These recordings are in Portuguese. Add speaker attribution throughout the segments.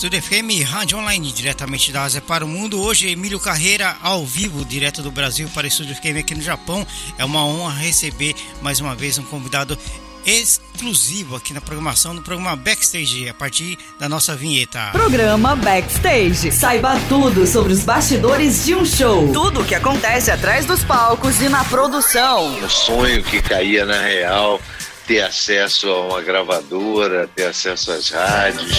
Speaker 1: Estúdio FM, Rádio Online, diretamente da Ásia para o mundo. Hoje, Emílio Carreira, ao vivo, direto do Brasil para o Estúdio FM aqui no Japão. É uma honra receber mais uma vez um convidado exclusivo aqui na programação do programa Backstage, a partir da nossa vinheta.
Speaker 2: Programa Backstage. Saiba tudo sobre os bastidores de um show. Tudo o que acontece atrás dos palcos e na produção.
Speaker 3: O sonho que caía na real ter acesso a uma gravadora, ter acesso às rádios.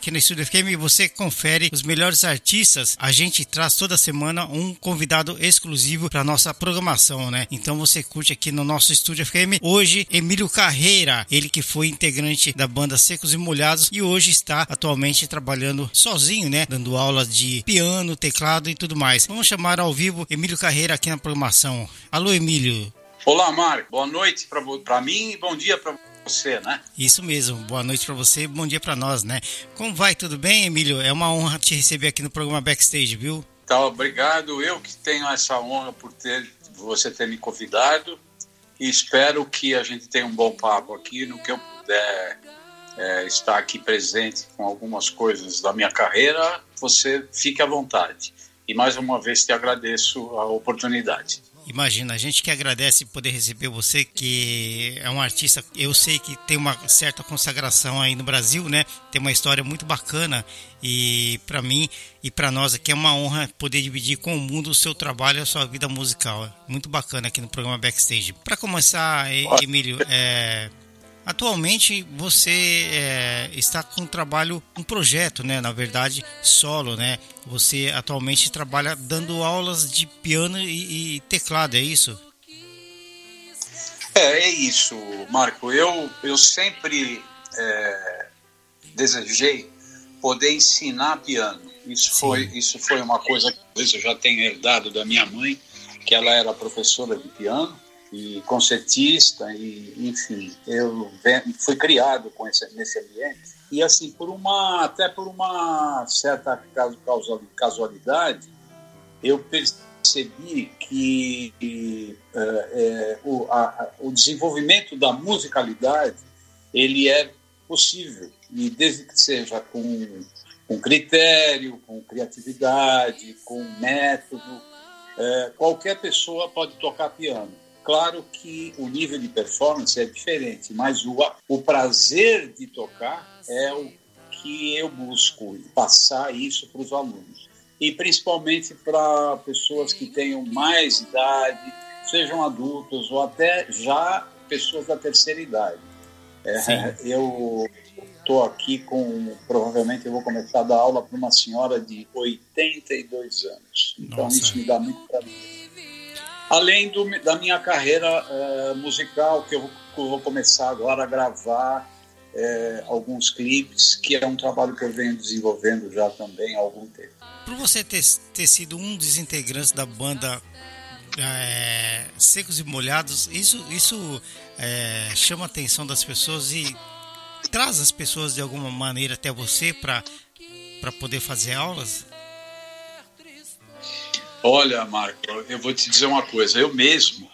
Speaker 1: Aqui no Estúdio FM você confere os melhores artistas. A gente traz toda semana um convidado exclusivo para nossa programação, né? Então você curte aqui no nosso Estúdio FM. Hoje, Emílio Carreira, ele que foi integrante da banda Secos e Molhados e hoje está atualmente trabalhando sozinho, né? Dando aulas de piano, teclado e tudo mais. Vamos chamar ao vivo Emílio Carreira aqui na programação. Alô, Emílio.
Speaker 4: Olá, Marco. Boa noite para mim e bom dia para você, né?
Speaker 1: Isso mesmo. Boa noite para você, bom dia para nós, né? Como vai? Tudo bem, Emílio? É uma honra te receber aqui no programa Backstage, viu?
Speaker 4: Tá, obrigado. Eu que tenho essa honra por ter você ter me convidado e espero que a gente tenha um bom papo aqui no que eu puder é, estar aqui presente com algumas coisas da minha carreira. Você fique à vontade. E mais uma vez te agradeço a oportunidade.
Speaker 1: Imagina, a gente que agradece poder receber você, que é um artista, eu sei que tem uma certa consagração aí no Brasil, né? Tem uma história muito bacana e para mim e para nós aqui é uma honra poder dividir com o mundo o seu trabalho e a sua vida musical. Muito bacana aqui no programa Backstage. Para começar, Emílio, é, Atualmente você é, está com um trabalho, um projeto, né? Na verdade, solo, né? Você atualmente trabalha dando aulas de piano e, e teclado, é isso?
Speaker 4: É, é isso, Marco. Eu, eu sempre é, desejei poder ensinar piano. Isso foi, isso foi uma coisa que eu já tenha herdado da minha mãe, que ela era professora de piano e concertista e enfim eu fui criado com esse nesse ambiente. E assim por uma até por uma certa casualidade eu percebi que é, o, a, o desenvolvimento da musicalidade ele é possível. E desde que seja com com critério com criatividade com método é, qualquer pessoa pode tocar piano Claro que o nível de performance é diferente, mas o, o prazer de tocar é o que eu busco passar isso para os alunos. E principalmente para pessoas que tenham mais idade, sejam adultos ou até já pessoas da terceira idade. É, eu estou aqui com, provavelmente eu vou começar a dar aula para uma senhora de 82 anos. Então Nossa. isso me dá muito prazer além do, da minha carreira uh, musical, que eu, que eu, vou começar agora a gravar uh, alguns clipes, que é um trabalho que eu venho desenvolvendo já também há algum tempo.
Speaker 1: Por você ter, ter sido um dos integrantes da banda é, Secos e Molhados, isso, isso é, chama a atenção das pessoas e traz as pessoas de alguma maneira até você para poder fazer aulas?
Speaker 4: Olha, Marco, eu vou te dizer uma coisa. Eu mesmo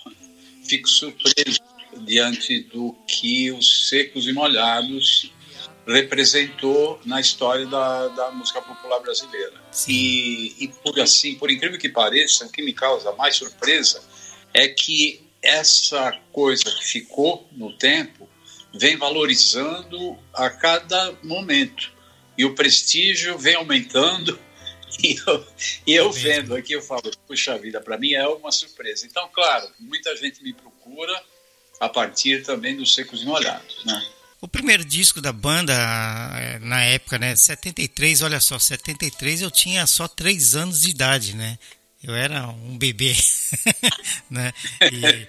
Speaker 4: fico surpreso diante do que os Secos e Molhados representou na história da, da música popular brasileira. E, e por assim, por incrível que pareça, o que me causa mais surpresa é que essa coisa que ficou no tempo vem valorizando a cada momento e o prestígio vem aumentando E eu, e eu vendo aqui, eu falo, puxa vida, para mim é uma surpresa. Então, claro, muita gente me procura a partir também dos Secos e Molhados, né?
Speaker 1: O primeiro disco da banda, eh, na época, né, 73, olha só, 73 eu tinha só 3 anos de idade, né? Eu era um bebê, né? E,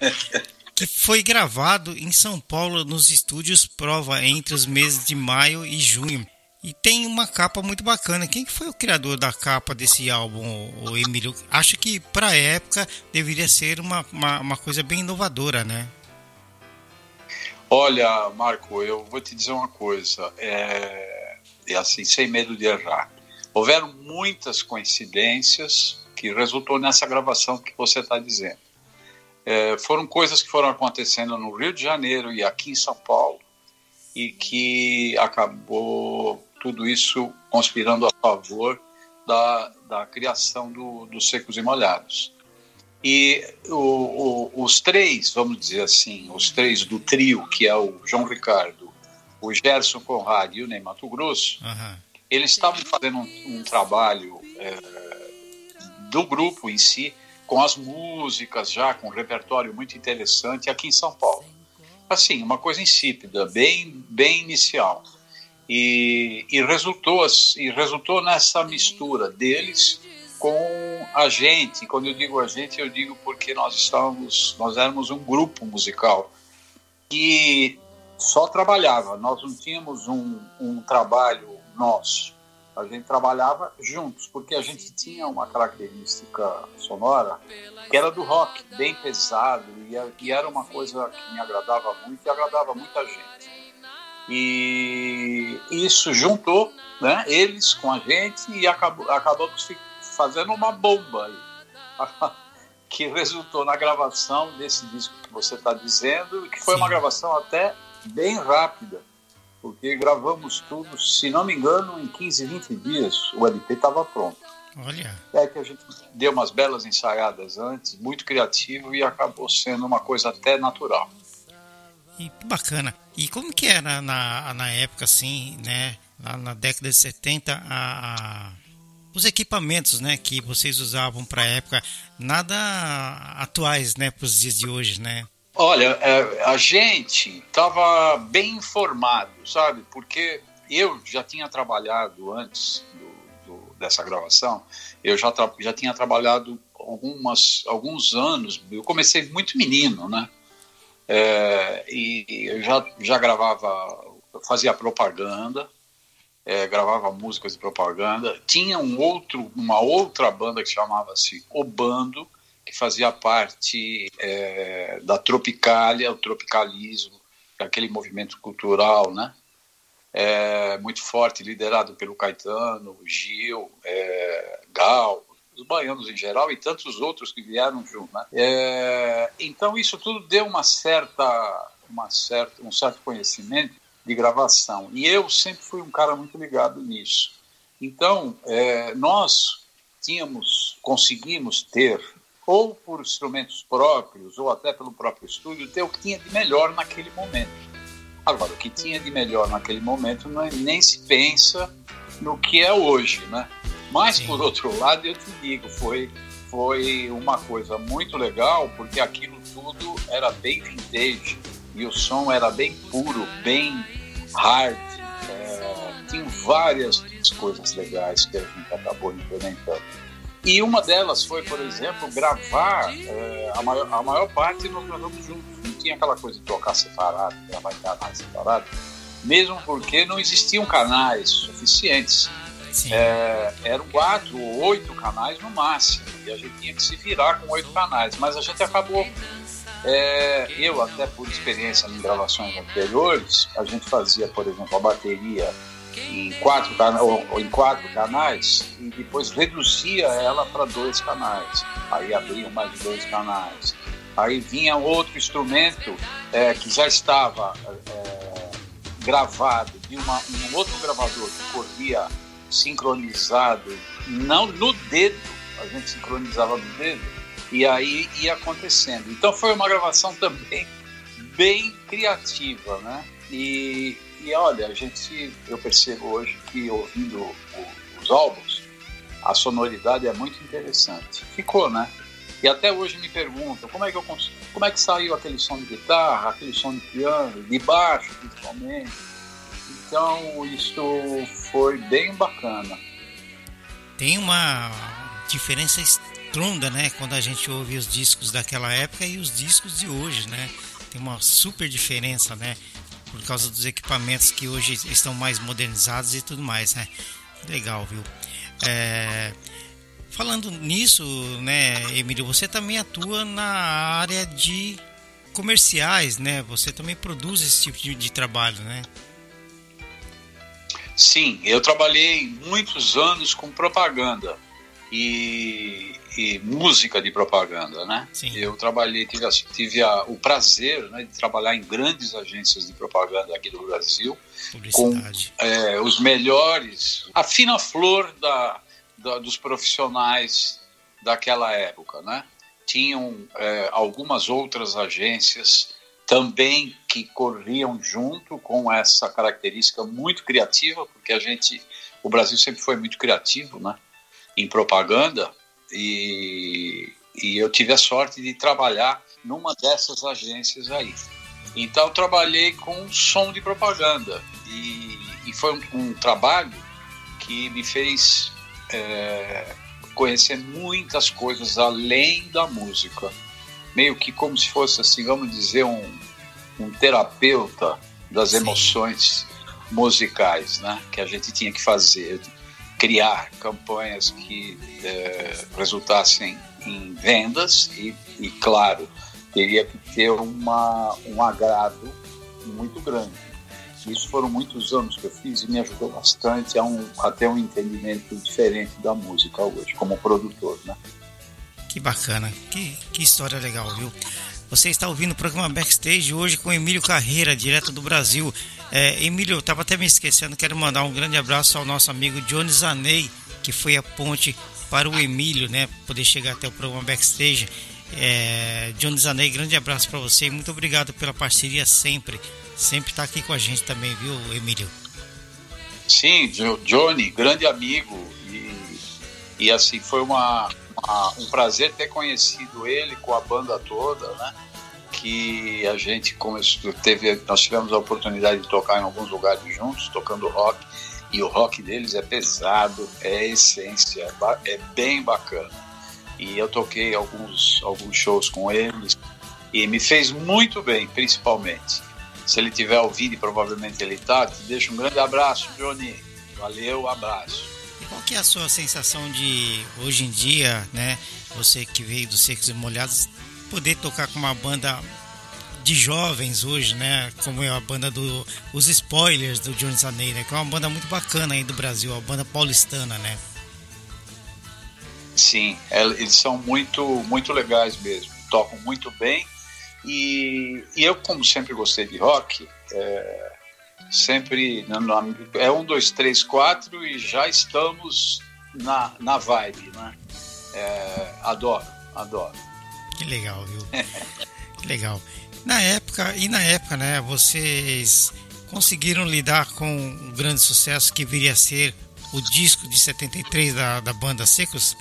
Speaker 1: que foi gravado em São Paulo nos estúdios Prova entre os meses de maio e junho. E tem uma capa muito bacana. Quem foi o criador da capa desse álbum, o Emílio? Acho que para a época deveria ser uma, uma, uma, coisa bem inovadora, né?
Speaker 4: Olha, Marco, eu vou te dizer uma coisa. É, é assim, sem medo de errar. Houveram muitas coincidências que resultou nessa gravação que você está dizendo. É, foram coisas que foram acontecendo no Rio de Janeiro e aqui em São Paulo e que acabou tudo isso conspirando a favor da, da criação do, dos secos e molhados. E o, o, os três, vamos dizer assim, os três do trio, que é o João Ricardo, o Gerson Conrad e o Ney Mato Grosso, uhum. eles estavam fazendo um, um trabalho é, do grupo em si, com as músicas já, com um repertório muito interessante aqui em São Paulo. Assim, uma coisa insípida, bem, bem inicial. E, e, resultou, e resultou nessa mistura deles com a gente. Quando eu digo a gente, eu digo porque nós estávamos, nós éramos um grupo musical que só trabalhava. Nós não tínhamos um, um trabalho nosso. A gente trabalhava juntos, porque a gente tinha uma característica sonora que era do rock, bem pesado, e, e era uma coisa que me agradava muito e agradava muita gente. E isso juntou né, eles com a gente e acabou, acabamos fazendo uma bomba que resultou na gravação desse disco que você está dizendo, que foi Sim. uma gravação até bem rápida, porque gravamos tudo, se não me engano, em 15, 20 dias o LP estava pronto.
Speaker 1: Olha.
Speaker 4: É que a gente deu umas belas ensaiadas antes, muito criativo e acabou sendo uma coisa até natural.
Speaker 1: E bacana. E como que era na, na época, assim, né? Lá na década de 70, a, a os equipamentos, né, que vocês usavam para a época, nada atuais, né, para os dias de hoje, né?
Speaker 4: Olha, é, a gente estava bem informado, sabe? Porque eu já tinha trabalhado antes do, do, dessa gravação, eu já, já tinha trabalhado algumas, alguns anos, eu comecei muito menino, né? É, e eu já, já gravava, fazia propaganda, é, gravava músicas de propaganda. Tinha um outro, uma outra banda que chamava-se O Bando, que fazia parte é, da Tropicália, o tropicalismo, aquele movimento cultural, né? É, muito forte, liderado pelo Caetano, Gil, é, Gal, os baianos em geral e tantos outros que vieram junto. Né? É, então isso tudo deu uma certa, uma certa, um certo conhecimento de gravação e eu sempre fui um cara muito ligado nisso. Então é, nós tínhamos, conseguimos ter ou por instrumentos próprios ou até pelo próprio estúdio ter o que tinha de melhor naquele momento. Agora o que tinha de melhor naquele momento não é, nem se pensa no que é hoje, né? Mas, Sim. por outro lado, eu te digo, foi, foi uma coisa muito legal, porque aquilo tudo era bem vintage e o som era bem puro, bem hard. É, tinha várias coisas legais que a gente acabou implementando. E uma delas foi, por exemplo, gravar é, a, maior, a maior parte nós gravamos juntos. Não tinha aquela coisa de tocar separado, gravar em canais separados, mesmo porque não existiam canais suficientes. É, eram quatro ou oito canais no máximo, e a gente tinha que se virar com oito canais, mas a gente acabou. É, eu, até por experiência em gravações anteriores, a gente fazia, por exemplo, a bateria em quatro, ou, em quatro canais e depois reduzia ela para dois canais. Aí abriam mais dois canais. Aí vinha outro instrumento é, que já estava é, gravado de uma, um outro gravador que corria sincronizado, não no dedo, a gente sincronizava no dedo, e aí ia acontecendo. Então foi uma gravação também bem criativa, né? E, e olha, a gente, eu percebo hoje que ouvindo o, os álbuns, a sonoridade é muito interessante. Ficou, né? E até hoje me perguntam como é que eu como é que saiu aquele som de guitarra, aquele som de piano, de baixo principalmente. Então isso foi bem bacana.
Speaker 1: Tem uma diferença estronda, né, quando a gente ouve os discos daquela época e os discos de hoje, né? Tem uma super diferença, né? Por causa dos equipamentos que hoje estão mais modernizados e tudo mais, né? Legal, viu? É, falando nisso, né, Emílio, você também atua na área de comerciais, né? Você também produz esse tipo de, de trabalho, né?
Speaker 4: Sim, eu trabalhei muitos anos com propaganda e, e música de propaganda, né? Sim. Eu trabalhei, tive, tive a, o prazer né, de trabalhar em grandes agências de propaganda aqui do Brasil, com é, os melhores, a fina flor da, da, dos profissionais daquela época, né? Tinham é, algumas outras agências também que corriam junto com essa característica muito criativa, porque a gente, o Brasil sempre foi muito criativo, né? Em propaganda e, e eu tive a sorte de trabalhar numa dessas agências aí. Então trabalhei com som de propaganda e, e foi um, um, trabalho que me fez é, conhecer muitas coisas além da música, meio que como se fosse assim, vamos dizer um, um terapeuta das emoções musicais, né? Que a gente tinha que fazer, criar campanhas que é, resultassem em vendas e, e, claro, teria que ter uma, um agrado muito grande. Isso foram muitos anos que eu fiz e me ajudou bastante a, um, a ter um entendimento diferente da música hoje, como produtor, né?
Speaker 1: Que bacana, que, que história legal, viu? Você está ouvindo o programa Backstage hoje com Emílio Carreira, direto do Brasil. É, Emílio, eu estava até me esquecendo, quero mandar um grande abraço ao nosso amigo Johnny Zanei, que foi a ponte para o Emílio, né? Poder chegar até o programa Backstage. É, Johnny Zanei, grande abraço para você e muito obrigado pela parceria sempre. Sempre está aqui com a gente também, viu, Emílio?
Speaker 4: Sim, Johnny, grande amigo. E, e assim, foi uma, uma, um prazer ter conhecido ele com a banda toda, né? que a gente começou, teve, nós tivemos a oportunidade de tocar em alguns lugares juntos, tocando rock, e o rock deles é pesado, é essência, é, é bem bacana. E eu toquei alguns, alguns shows com eles e me fez muito bem, principalmente. Se ele tiver ouvido, provavelmente ele está, te deixo um grande abraço, Johnny. Valeu, abraço.
Speaker 1: E qual que é a sua sensação de, hoje em dia, né, você que veio dos Secos e Molhados, poder tocar com uma banda de jovens hoje, né? Como é a banda do os Spoilers do Jones Zaney, né? Que é uma banda muito bacana aí do Brasil, a banda paulistana, né?
Speaker 4: Sim, é, eles são muito muito legais mesmo, tocam muito bem e, e eu como sempre gostei de rock, é, sempre é um, dois, três, quatro e já estamos na, na vibe, né? É, adoro, adoro.
Speaker 1: Que legal, viu? que legal. Na época, e na época, né, vocês conseguiram lidar com o grande sucesso que viria a ser o disco de 73 da, da banda Secos?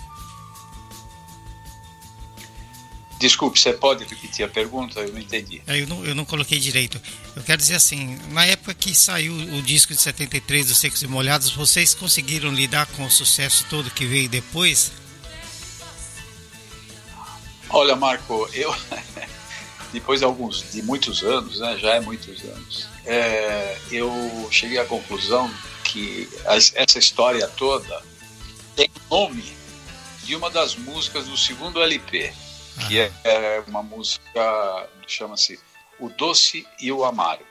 Speaker 4: Desculpe, você pode repetir a pergunta? Eu não entendi.
Speaker 1: É, eu não, eu não coloquei direito. Eu quero dizer assim, na época que saiu o disco de 73 dos Secos e Molhados, vocês conseguiram lidar com o sucesso todo que veio depois?
Speaker 4: Olha, Marco, eu depois de alguns, de muitos anos, né, já é muitos anos, é, eu cheguei à conclusão que essa história toda tem nome de uma das músicas do segundo LP, que é, é uma música chama-se O Doce e o Amargo.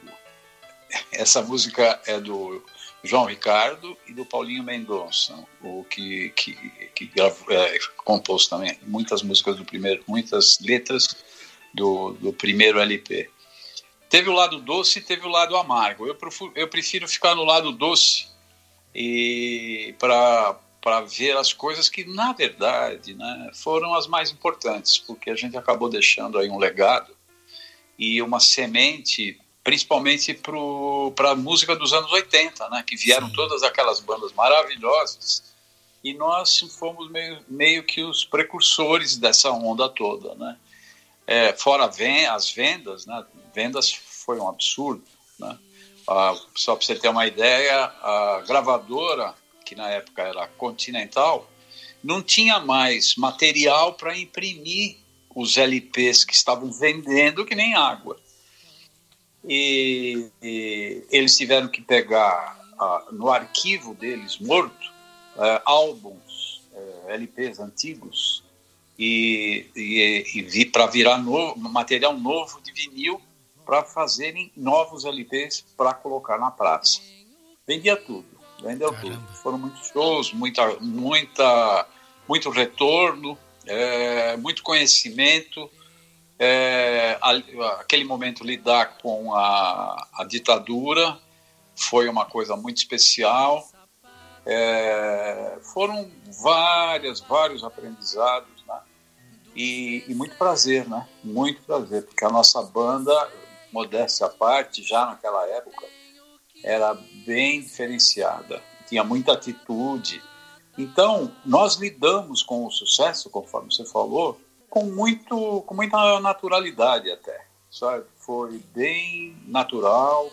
Speaker 4: Essa música é do João Ricardo e do Paulinho Mendonça, o que, que, que gravou, é, compôs também muitas músicas do primeiro, muitas letras do, do primeiro LP. Teve o lado doce e teve o lado amargo. Eu prefiro, eu prefiro ficar no lado doce e para para ver as coisas que na verdade né, foram as mais importantes, porque a gente acabou deixando aí um legado e uma semente principalmente para a música dos anos 80, né? Que vieram Sim. todas aquelas bandas maravilhosas e nós fomos meio, meio que os precursores dessa onda toda, né? É, fora as vendas, né? Vendas foi um absurdo, né? Ah, só para você ter uma ideia, a gravadora, que na época era Continental, não tinha mais material para imprimir os LPs que estavam vendendo que nem água. E, e eles tiveram que pegar no arquivo deles, morto, ah, álbuns, eh, LPs antigos, e, e, e para virar novo, material novo de vinil para fazerem novos LPs para colocar na praça. Vendia tudo, vendeu Caramba. tudo. Foram muitos shows, muita, muita, muito retorno, é, muito conhecimento. É, aquele momento lidar com a, a, ditadura foi uma coisa muito especial. É, foram várias, vários aprendizados, né? E, e, muito prazer, né? Muito prazer, porque a nossa banda modéstia à parte, já naquela época, era bem diferenciada, tinha muita atitude. Então, nós lidamos com o sucesso, conforme você falou, com, muito, com muita naturalidade até. Sabe? Foi bem natural,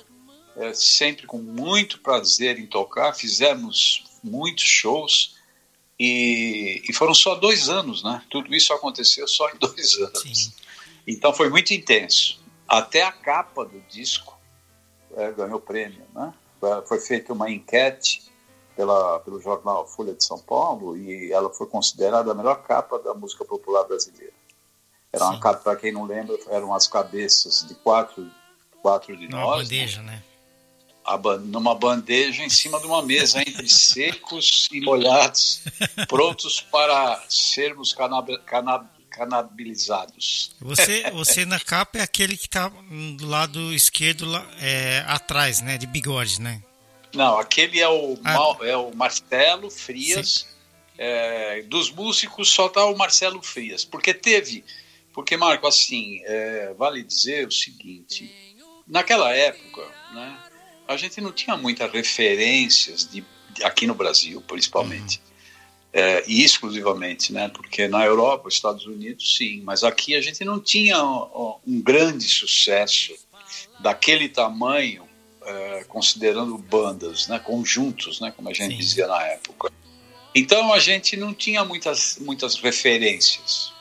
Speaker 4: é, sempre com muito prazer em tocar. Fizemos muitos shows e, e, foram só dois anos, né? Tudo isso aconteceu só em dois anos. Sim. Então foi muito intenso. Até a capa do disco é, ganhou prêmio, né? Foi feita uma enquete pela, pelo jornal Folha de São Paulo e ela foi considerada a melhor capa da música popular brasileira. Era uma Sim. capa, para quem não lembra, eram as cabeças de quatro, quatro de nós.
Speaker 1: Uma bandeja, né? né?
Speaker 4: numa bandeja em cima de uma mesa entre secos e molhados, prontos para sermos canab, canab, canabilizados.
Speaker 1: Você, você na capa é aquele que está do lado esquerdo é, atrás, né? De bigode, né?
Speaker 4: Não, aquele é o, ah. é o Marcelo Frias. É, dos músicos só tá o Marcelo Frias. Porque teve. Porque, Marco, assim, é, vale dizer o seguinte: naquela época, né, a gente não tinha muitas referências de, aqui no Brasil, principalmente. Uhum é, e exclusivamente, né? Porque na Europa, Estados Unidos, sim, mas aqui a gente não tinha um grande sucesso daquele tamanho, é, considerando bandas, né? Conjuntos, né? Como a gente sim. dizia na época. Então a gente não tinha muitas muitas referências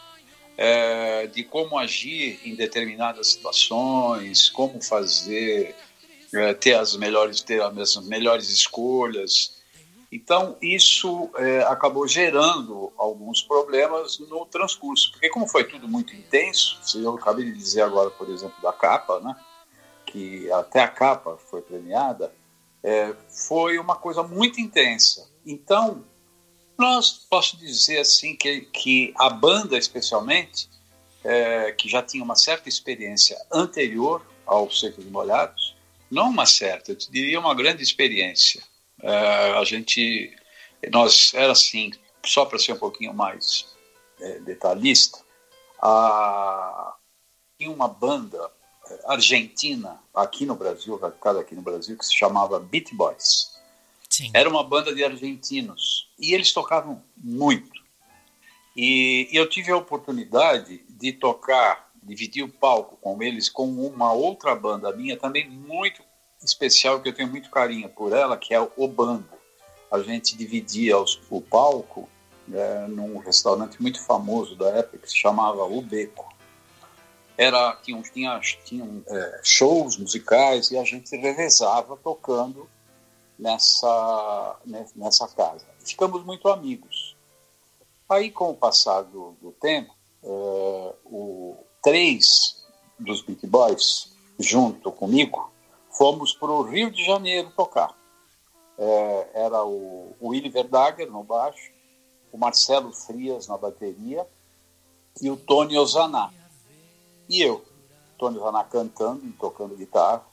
Speaker 4: é, de como agir em determinadas situações, como fazer, é, ter as melhores ter as melhores escolhas. Então, isso é, acabou gerando alguns problemas no transcurso, porque como foi tudo muito intenso, eu acabei de dizer agora, por exemplo, da capa, né, que até a capa foi premiada, é, foi uma coisa muito intensa. Então, nós posso dizer assim que, que a banda, especialmente, é, que já tinha uma certa experiência anterior aos Secos e Molhados, não uma certa, eu diria uma grande experiência é, a gente, nós era assim, só para ser um pouquinho mais é, detalhista, a, tinha uma banda é, argentina aqui no Brasil, radicada aqui no Brasil, que se chamava Beat Boys. Sim. Era uma banda de argentinos e eles tocavam muito. E, e eu tive a oportunidade de tocar, dividir o palco com eles com uma outra banda minha também muito especial que eu tenho muito carinho por ela, que é o Bambo. A gente dividia os, o palco é, num restaurante muito famoso da época que se chamava O Beco. Era, tinha, tinha, tinha é, shows musicais e a gente revezava tocando nessa, nessa casa. Ficamos muito amigos. Aí, com o passar do, do tempo, é, o, três dos Beat Boys, junto comigo, fomos para o Rio de Janeiro tocar. É, era o, o Willy Verdager no baixo, o Marcelo Frias na bateria e o Tony Ozaná. E eu, Tony Ozaná cantando e tocando guitarra,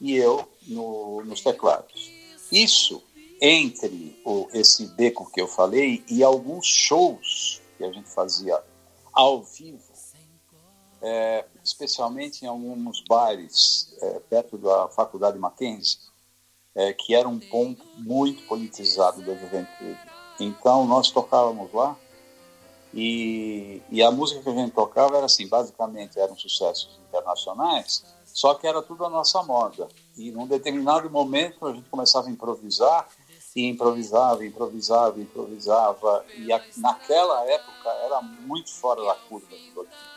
Speaker 4: e eu no, nos teclados. Isso entre o, esse beco que eu falei e alguns shows que a gente fazia ao vivo é, especialmente em alguns bares é, perto da Faculdade Mackenzie, é, que era um ponto muito politizado da juventude. Então nós tocávamos lá e, e a música que a gente tocava era assim, basicamente eram sucessos internacionais, só que era tudo a nossa moda. E num determinado momento a gente começava a improvisar e improvisava, improvisava, improvisava. E a, naquela época era muito fora da curva né?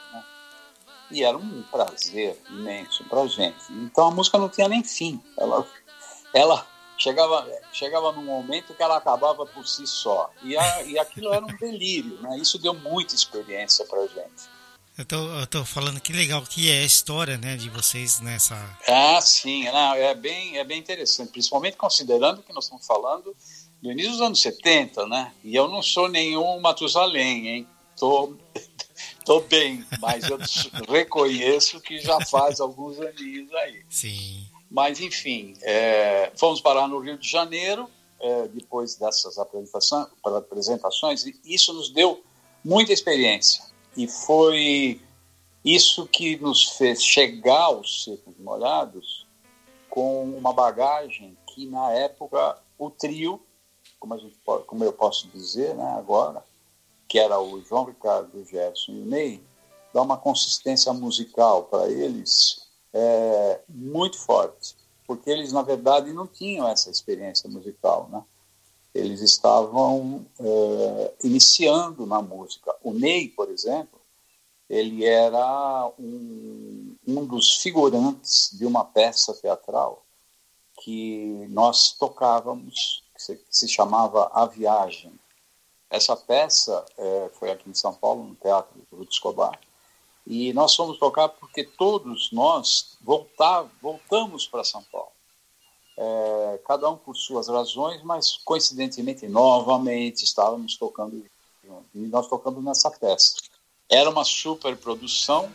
Speaker 4: E era um prazer imenso para gente. Então a música não tinha nem fim. Ela, ela chegava, chegava num momento que ela acabava por si só. E, a, e aquilo era um delírio. Né? Isso deu muita experiência para gente.
Speaker 1: Eu tô, eu tô falando que legal que é a história, né, de vocês nessa.
Speaker 4: Ah, sim, não, é bem, é bem interessante, principalmente considerando que nós estamos falando do início dos anos 70, né? E eu não sou nenhum Matusalém, hein? Tô, tô bem, mas eu reconheço que já faz alguns aninhos aí.
Speaker 1: Sim.
Speaker 4: Mas, enfim, é, fomos parar no Rio de Janeiro, é, depois dessas apresentações, apresentações, e isso nos deu muita experiência e foi isso que nos fez chegar aos secos molhados com uma bagagem que na época o trio, como, gente como eu posso dizer né, agora, que era o João Ricardo, o Gerson e o Ney, dá uma consistência musical para eles é, muito forte, porque eles na verdade não tinham essa experiência musical, né? eles estavam é, iniciando na música. O Ney, por exemplo, ele era um, um dos figurantes de uma peça teatral que nós tocávamos, que se, que se chamava A Viagem. Essa peça é, foi aqui em São Paulo, no Teatro do Escobar. E nós fomos tocar porque todos nós voltar, voltamos para São Paulo é, cada um por suas razões, mas coincidentemente, novamente, estávamos tocando e nós tocamos nessa peça. Era uma super produção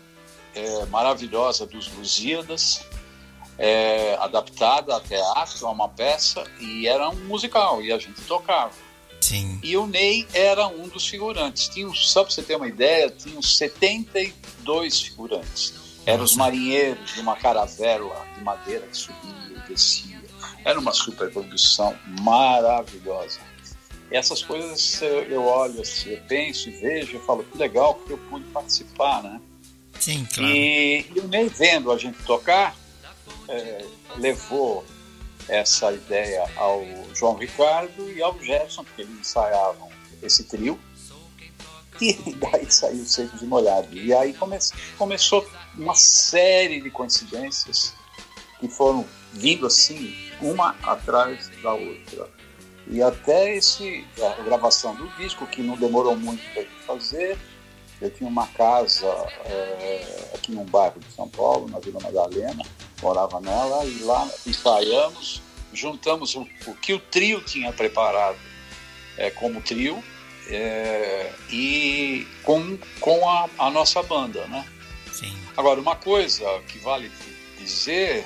Speaker 4: é, maravilhosa dos Lusíadas, é, adaptada a teatro, a uma peça, e era um musical, e a gente tocava.
Speaker 1: Sim.
Speaker 4: E o Ney era um dos figurantes. Tinha, só para você ter uma ideia, tinha 72 figurantes. Eram os marinheiros de uma caravela de madeira que subia e descia era uma superprodução maravilhosa. E essas coisas eu olho assim, eu penso e vejo, eu falo que legal que eu pude participar, né?
Speaker 1: Sim, claro.
Speaker 4: E, e o Ney vendo a gente tocar, é, levou essa ideia ao João Ricardo e ao Gerson, porque eles ensaiavam esse trio. E daí saiu Secos e Molhados. E aí come, começou uma série de coincidências que foram vindo assim, uma atrás da outra. E até esse, a gravação do disco, que não demorou muito para fazer, eu tinha uma casa é, aqui num bairro de São Paulo, na Vila Madalena, morava nela, e lá ensaiamos, juntamos o, o que o trio tinha preparado é, como trio, é, e com, com a, a nossa banda, né?
Speaker 1: Sim.
Speaker 4: Agora, uma coisa que vale dizer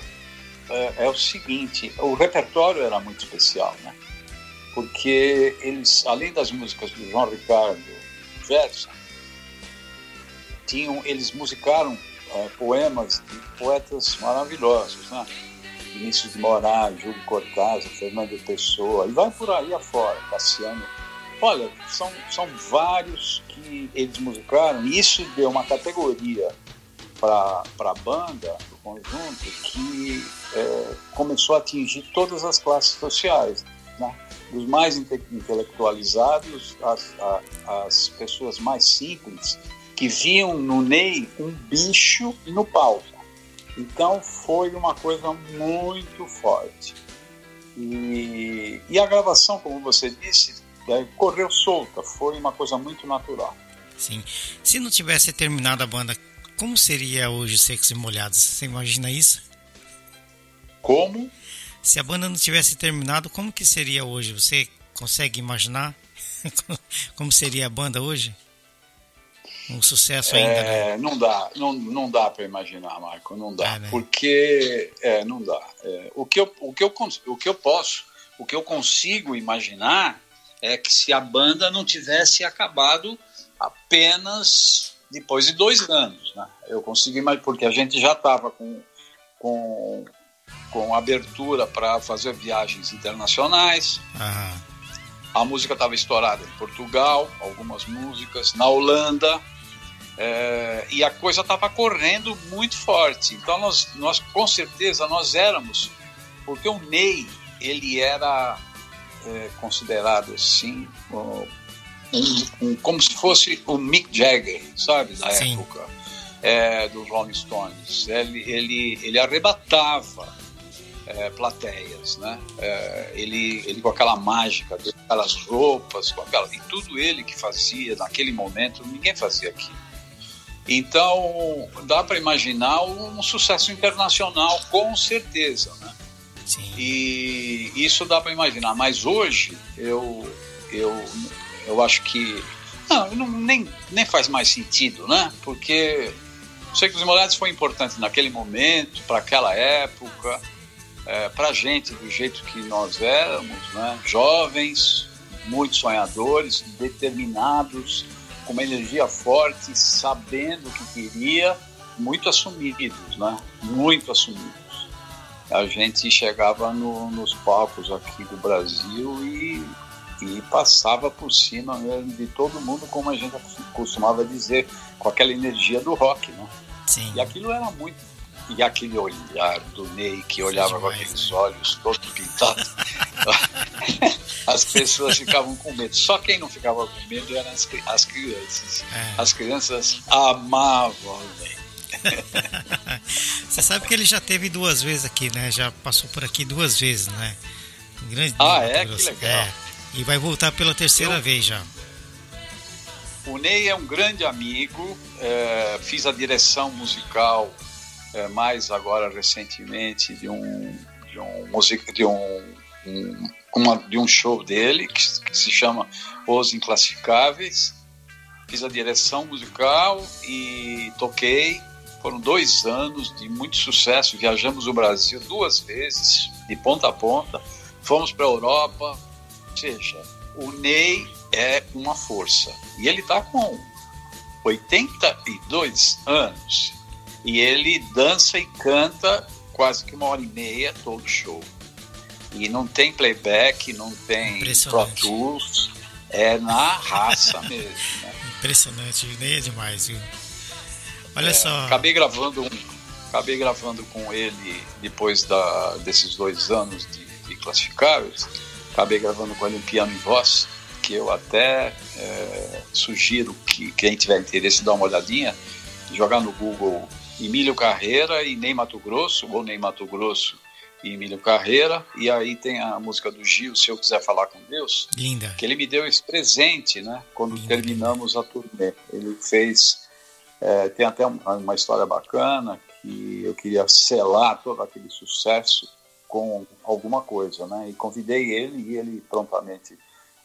Speaker 4: é, é, o seguinte: o repertório era muito especial, né? Porque eles, além das músicas do João Ricardo Gerson, tinham, eles musicaram poemas de poetas maravilhosos, né? Vinícius de Moraes, Júlio Cortázar, Fernando Pessoa, e vai por aí afora, Cassiano. Olha, são, são vários que eles musicaram, e isso deu uma categoria para a banda, conjunto que é, começou a atingir todas as classes sociais, né? dos mais intelectualizados às, às pessoas mais simples que viam no Ney um bicho no palco. Então foi uma coisa muito forte. E, e a gravação, como você disse, é, correu solta, foi uma coisa muito natural.
Speaker 1: Sim. Se não tivesse terminado a banda, como seria hoje Secos e Molhados? Você imagina isso?
Speaker 4: Como?
Speaker 1: Se a banda não tivesse terminado, como que seria hoje? Você consegue imaginar como seria a banda hoje? Um sucesso ainda,
Speaker 4: é, né? Não dá, não, não dá para imaginar, Marco, não dá. É, né? Porque é, não dá. É, o, que eu, o, que eu, o que eu posso, o que eu consigo imaginar é que se a banda não tivesse acabado apenas depois de dois anos. Né? Eu consegui, mas porque a gente já estava com, com, com abertura para fazer viagens internacionais.
Speaker 1: Aham.
Speaker 4: a música estava estourada em Portugal, algumas músicas, na Holanda, é, e a coisa estava correndo muito forte. Então nós, nós com certeza nós éramos, porque o Ney ele era é, considerado assim um, um, como se fosse o Mick Jagger, sabe, da Sim. época é, dos Rolling Stones. Ele ele ele arrebatava é, plateias, né? É, ele, ele com aquela mágica, aquelas roupas, com aquela, e tudo ele que fazia naquele momento, ninguém fazia aquilo. Então, dá para imaginar um sucesso internacional, com certeza, né? Sim. E isso dá para imaginar. Mas hoje, eu, eu, eu acho que não, nem, nem faz mais sentido, né? Porque sei que os Molhados foi importante naquele momento, para aquela época, é, para a gente do jeito que nós éramos, né? jovens, muito sonhadores, determinados, com uma energia forte, sabendo o que queria, muito assumidos, né? muito assumidos. A gente chegava no, nos palcos aqui do Brasil e, e passava por cima mesmo de todo mundo, como a gente costumava dizer, com aquela energia do rock. Né? Sim. E aquilo era muito e aquele olhar do Ney que olhava demais, com aqueles né? olhos todos pintados. as pessoas ficavam com medo. Só quem não ficava com medo eram as, as crianças. É. As crianças amavam o Ney.
Speaker 1: Você sabe que ele já teve duas vezes aqui, né? Já passou por aqui duas vezes, né?
Speaker 4: Um grande ah, é? Que legal. É.
Speaker 1: E vai voltar pela terceira Eu... vez já.
Speaker 4: O Ney é um grande amigo, é, fiz a direção musical é, mais agora recentemente de um de um música de um, um uma, de um show dele que, que, se chama Os Inclassificáveis. Fiz a direção musical e toquei. Foram dois anos de muito sucesso. Viajamos o Brasil duas vezes de ponta a ponta. Fomos para a Europa. Ou seja o Ney é uma força. E ele está com 82 anos. E ele dança e canta quase que uma hora e meia todo show. E não tem playback, não tem Pro Tools, é na raça mesmo. Né?
Speaker 1: Impressionante, nem é demais, viu? Olha é, só.
Speaker 4: Acabei gravando um, acabei gravando com ele depois da, desses dois anos de, de classificáveis. Acabei gravando com ele um piano em voz, que eu até é, sugiro que quem tiver interesse dá uma olhadinha, jogar no Google Emílio Carreira e Ney Mato Grosso, ou Ney Mato Grosso e Emílio Carreira. E aí tem a música do Gil, Se Eu Quiser Falar com Deus.
Speaker 1: Linda.
Speaker 4: Que ele me deu esse presente, né? Quando linda, terminamos linda. a turnê. Ele fez. É, tem até uma, uma história bacana que eu queria selar todo aquele sucesso com alguma coisa, né? E convidei ele e ele prontamente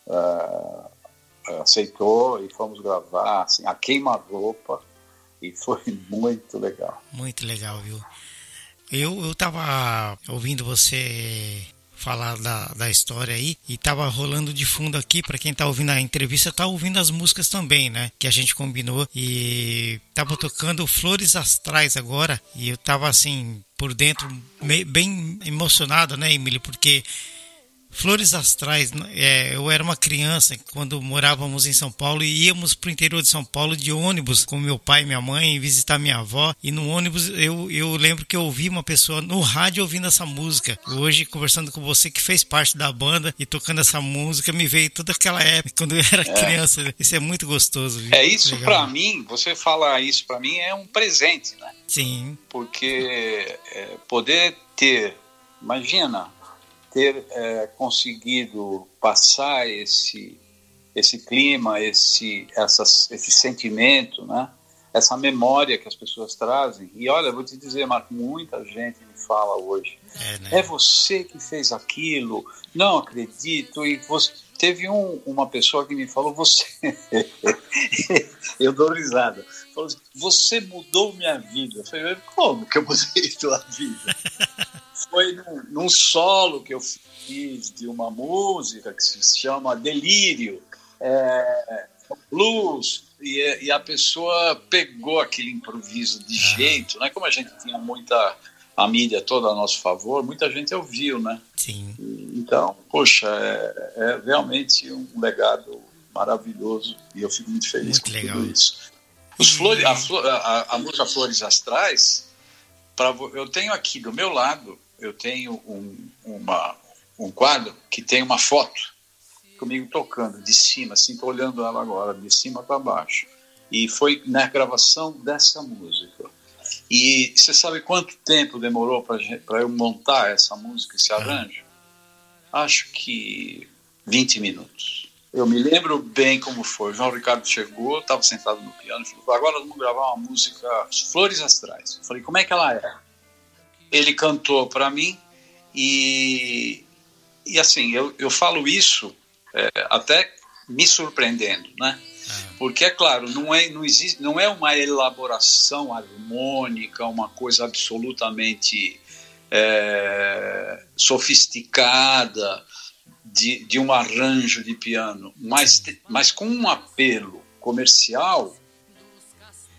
Speaker 4: uh, aceitou e fomos gravar assim, a queima-roupa e foi muito legal.
Speaker 1: Muito legal, viu? Eu, eu tava ouvindo você falar da, da história aí e tava rolando de fundo aqui para quem tá ouvindo a entrevista tá ouvindo as músicas também né que a gente combinou. E tava tocando Flores Astrais agora e eu tava assim por dentro bem emocionado né Emílio? Porque Flores Astrais, é, eu era uma criança quando morávamos em São Paulo e íamos para o interior de São Paulo de ônibus com meu pai e minha mãe visitar minha avó. E no ônibus eu, eu lembro que eu ouvi uma pessoa no rádio ouvindo essa música. Hoje, conversando com você que fez parte da banda e tocando essa música, me veio toda aquela época quando eu era é. criança. Isso é muito gostoso. Viu?
Speaker 4: É isso para mim, você falar isso para mim é um presente, né?
Speaker 1: Sim.
Speaker 4: Porque é, poder ter, imagina, ter é, conseguido passar esse esse clima, esse essas, esse sentimento, né? Essa memória que as pessoas trazem. E olha, vou te dizer, Marco, muita gente me fala hoje. É, né? é você que fez aquilo. Não acredito. E você teve um, uma pessoa que me falou você. eu dou risada. Falou assim, você mudou minha vida. Eu falei, como que eu mudei tua vida? foi num, num, solo que eu fiz de uma música que se chama Delírio, é, blues, e, e, a pessoa pegou aquele improviso de jeito, né? Como a gente tinha muita a mídia toda a nosso favor, muita gente ouviu, né?
Speaker 1: Sim.
Speaker 4: Então poxa, é, é realmente um legado maravilhoso e eu fico muito feliz muito com legal. tudo isso. Os flores, a, a, a, música Flores Astrais, pra, eu tenho aqui do meu lado, eu tenho um, uma, um quadro que tem uma foto comigo tocando de cima, assim, tô olhando ela agora, de cima para baixo. E foi na gravação dessa música. E você sabe quanto tempo demorou para eu montar essa música, esse arranjo? Acho que 20 minutos. Eu me lembro bem como foi. O João Ricardo chegou, estava sentado no piano e falou: agora vamos gravar uma música Flores Astrais. Eu falei: como é que ela é? Ele cantou para mim e, e assim, eu, eu falo isso é, até me surpreendendo, né? É. Porque, é claro, não é, não, existe, não é uma elaboração harmônica, uma coisa absolutamente é, sofisticada de, de um arranjo de piano, mas, mas com um apelo comercial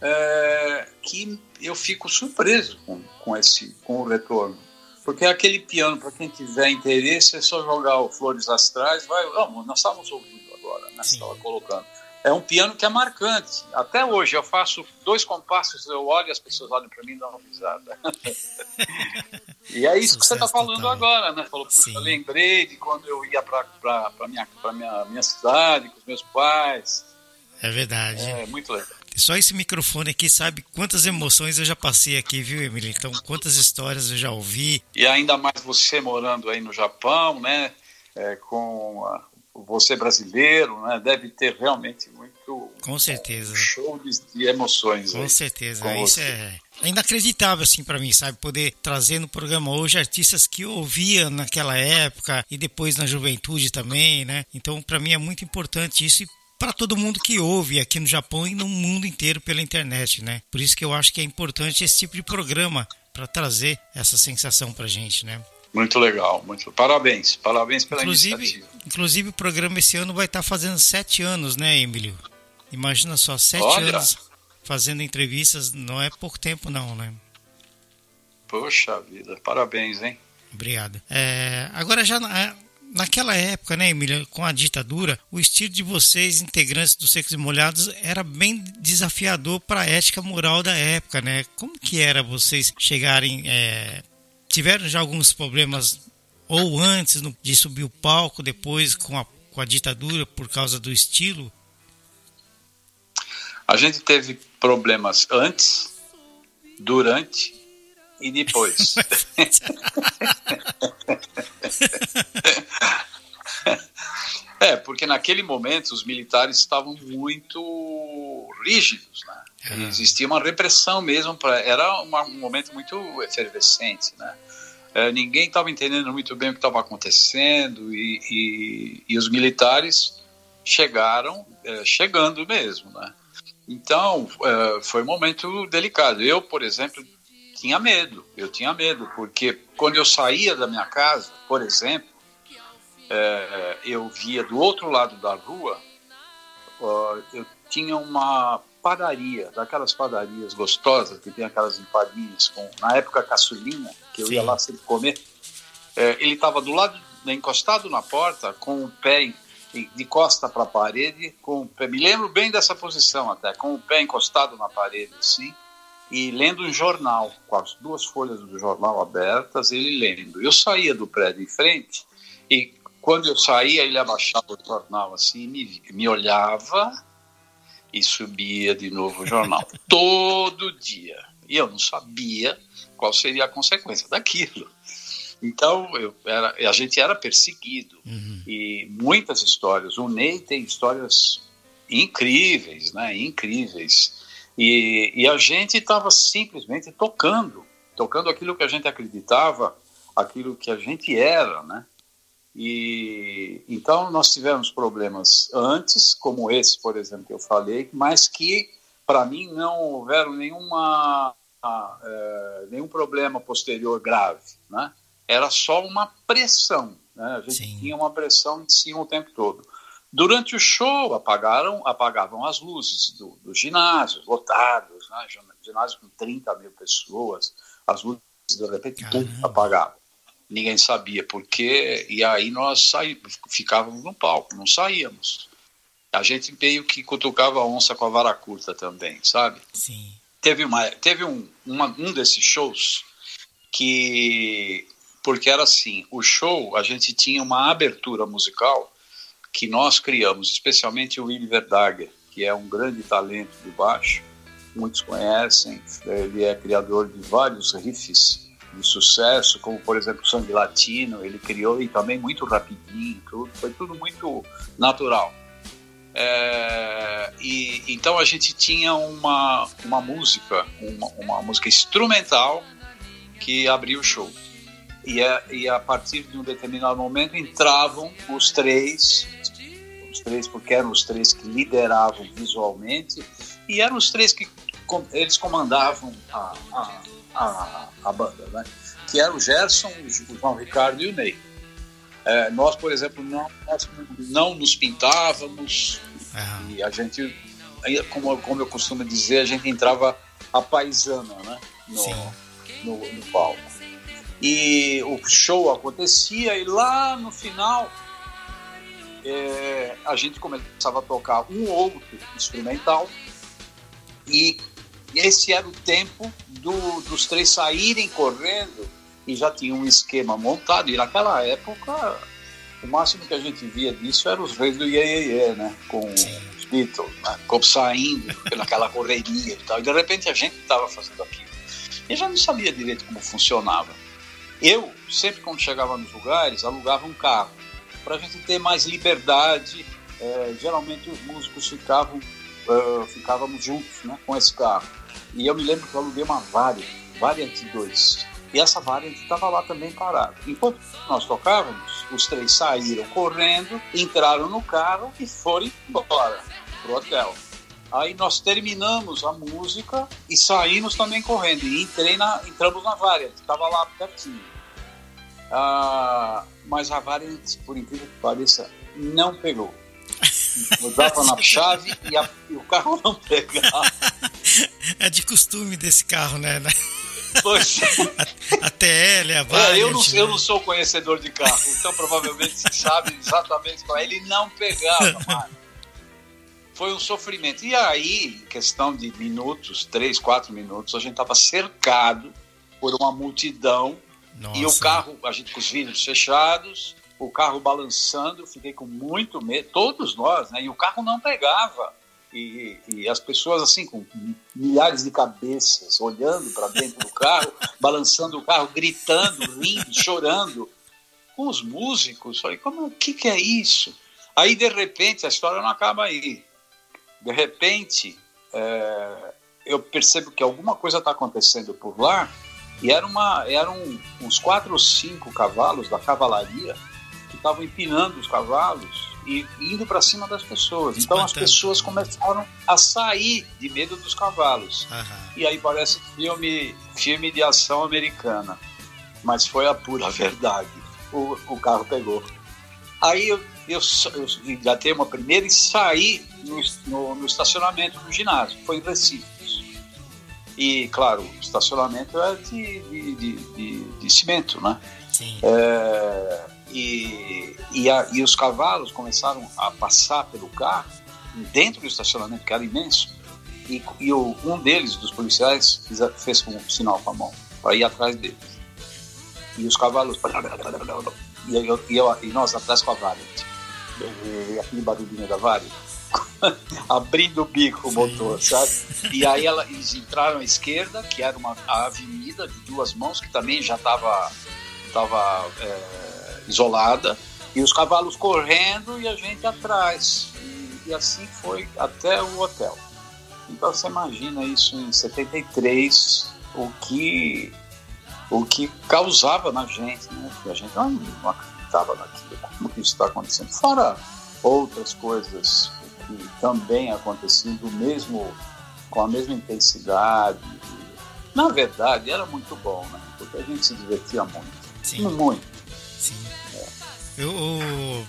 Speaker 4: é, que eu fico surpreso com, com, esse, com o retorno. Porque aquele piano, para quem tiver interesse, é só jogar o Flores Astrais, vai. Oh, nós estávamos ouvindo agora, né? Estava colocando. É um piano que é marcante. Até hoje eu faço dois compassos, eu olho e as pessoas olham para mim e dão uma risada. e é isso Sucesso que você está falando total. agora, né? Falou, puxa, Sim. lembrei de quando eu ia para minha, pra minha, minha cidade com os meus pais.
Speaker 1: É verdade.
Speaker 4: É muito legal.
Speaker 1: Só esse microfone aqui sabe quantas emoções eu já passei aqui, viu, Emílio? Então, quantas histórias eu já ouvi.
Speaker 4: E ainda mais você morando aí no Japão, né? É, com a, você brasileiro, né? Deve ter realmente muito.
Speaker 1: Com certeza. Um
Speaker 4: show de, de, emoções.
Speaker 1: Com aí, certeza. Com Isso é, é inacreditável, assim, para mim, sabe? Poder trazer no programa hoje artistas que eu ouvia naquela época e depois na juventude também, né? Então, para mim é muito importante isso e para todo mundo que ouve aqui no Japão e no mundo inteiro pela internet, né? Por isso que eu acho que é importante esse tipo de programa para trazer essa sensação para gente, né?
Speaker 4: Muito legal, muito parabéns, parabéns pela
Speaker 1: inclusive,
Speaker 4: iniciativa.
Speaker 1: Inclusive o programa esse ano vai estar tá fazendo sete anos, né, Emílio? Imagina só, sete Olha. anos fazendo entrevistas, não é pouco tempo não, né?
Speaker 4: Poxa vida, parabéns, hein?
Speaker 1: Obrigado. É, agora já é, naquela época, né, Emília, com a ditadura, o estilo de vocês, integrantes dos Secos e Molhados, era bem desafiador para a ética moral da época, né? Como que era vocês chegarem... É, tiveram já alguns problemas ou antes de subir o palco, depois com a, com a ditadura por causa do estilo?
Speaker 4: A gente teve problemas antes, durante e depois. é, porque naquele momento os militares estavam muito rígidos, né? Existia uma repressão mesmo, pra, era uma, um momento muito efervescente, né? É, ninguém estava entendendo muito bem o que estava acontecendo e, e, e, os militares chegaram, é, chegando mesmo, né? Então, é, foi um momento delicado. Eu, por exemplo, tinha medo, eu tinha medo, porque quando eu saía da minha casa, por exemplo, é, eu via do outro lado da rua, ó, eu tinha uma padaria, daquelas padarias gostosas, que tem aquelas empadinhas com, na época, caçulinha, que eu Sim. ia lá sempre comer. É, ele estava do lado, encostado na porta, com o pé de costa para a parede, com o pé, me lembro bem dessa posição até, com o pé encostado na parede, assim, e lendo um jornal, com as duas folhas do jornal abertas, ele lendo. Eu saía do prédio em frente e quando eu saía, ele abaixava o jornal assim, me, me olhava e subia de novo o jornal. Todo dia. E eu não sabia qual seria a consequência daquilo. Então, eu era, a gente era perseguido. Uhum. E muitas histórias. O Ney tem histórias incríveis, né? Incríveis e, e a gente estava simplesmente tocando, tocando aquilo que a gente acreditava, aquilo que a gente era, né? E então nós tivemos problemas antes, como esse, por exemplo, que eu falei, mas que para mim não houveram nenhuma é, nenhum problema posterior grave, né? Era só uma pressão, né? A gente Sim. tinha uma pressão em cima o tempo todo. Durante o show, apagaram, apagavam as luzes do, do ginásio, lotados, né? ginásio com 30 mil pessoas, as luzes de repente pum, apagavam. Ninguém sabia por quê, e aí nós ficávamos no palco, não saíamos. A gente meio que cutucava a onça com a vara curta também, sabe?
Speaker 1: Sim.
Speaker 4: Teve, uma, teve um, uma, um desses shows que. Porque era assim: o show, a gente tinha uma abertura musical que nós criamos, especialmente o Willy Verdager, que é um grande talento de baixo, muitos conhecem, ele é criador de vários riffs de sucesso, como por exemplo Sangue Latino, ele criou e também muito rapidinho, tudo, foi tudo muito natural. É, e então a gente tinha uma, uma música, uma, uma música instrumental que abria o show. E a, e a partir de um determinado momento entravam os três, os três porque eram os três que lideravam visualmente e eram os três que eles comandavam a, a, a, a banda, né? que era o Gerson, o João Ricardo e o Ney. É, nós, por exemplo, não, nós não nos pintávamos uhum. e a gente, como, como eu costumo dizer, a gente entrava a paisana né, no, no, no, palco. E o show acontecia e lá no final é, a gente começava a tocar um outro instrumental e esse era o tempo do, dos três saírem correndo e já tinha um esquema montado. E naquela época, o máximo que a gente via disso era os reis do Iê, Iê, Iê né? Com os Beatles, né? Como saindo naquela correria e tal. E de repente a gente estava fazendo aquilo. E já não sabia direito como funcionava. Eu, sempre quando chegava nos lugares, alugava um carro para a gente ter mais liberdade. É, geralmente os músicos ficavam, uh, ficávamos juntos né, com esse carro. E eu me lembro que eu aluguei uma Variant, Variant 2. E essa Variant estava lá também parada. Enquanto nós tocávamos, os três saíram correndo, entraram no carro e foram embora pro hotel. Aí nós terminamos a música e saímos também correndo. E entrei na, entramos na Variant, estava lá pertinho. Ah, mas a Variant, por incrível que pareça, não pegou mudava na chave e, a, e, o carro não pegava.
Speaker 1: É de costume desse carro, né?
Speaker 4: Poxa.
Speaker 1: A, a TL, a Variant,
Speaker 4: é, eu, não, né? eu não sou conhecedor de carro, então provavelmente você sabe exatamente qual é. Ele não pegava, mano. Foi um sofrimento. E aí, em questão de minutos, três, quatro minutos, a gente estava cercado por uma multidão Nossa. e o carro, a gente com os vidros fechados, o carro balançando, fiquei com muito medo, todos nós, né? E o carro não pegava. E, e as pessoas, assim, com milhares de cabeças, olhando para dentro do carro, balançando o carro, gritando, rindo, chorando. Com os músicos, falei, como, o que, que é isso? Aí, de repente, a história não acaba aí. De repente, é, eu percebo que alguma coisa está acontecendo por lá, e era uma, eram uns quatro ou cinco cavalos da cavalaria estavam empinando os cavalos e indo para cima das pessoas. Então as pessoas começaram a sair de medo dos cavalos. Uhum. E aí parece filme, filme de ação americana. Mas foi a pura verdade. O, o carro pegou. Aí eu, eu, eu já tenho uma primeira e saí no, no, no estacionamento do ginásio. Foi em Recife. E, claro, o estacionamento é de, de, de, de, de cimento, né? Sim. É, e, e, a, e os cavalos começaram a passar pelo carro, dentro do estacionamento, que era imenso, e, e o, um deles, dos policiais, fez, fez um sinal com a mão para ir atrás deles. E os cavalos. E, eu, eu, e nós atrás com a Variant. Aquele barulhinho da Variant. abrindo o bico o motor, sabe? E aí ela, eles entraram à esquerda, que era uma avenida de duas mãos, que também já estava tava, é, isolada, e os cavalos correndo e a gente atrás. E, e assim foi até o hotel. Então você imagina isso em 73, o que, o que causava na gente, né? Porque a gente não, não acreditava naquilo, como que isso está acontecendo. Fora outras coisas que também aconteciam mesmo, com a mesma intensidade. Na verdade, era muito bom, né? Porque a gente se divertia muito. Sim. Muito.
Speaker 1: Sim. Eu,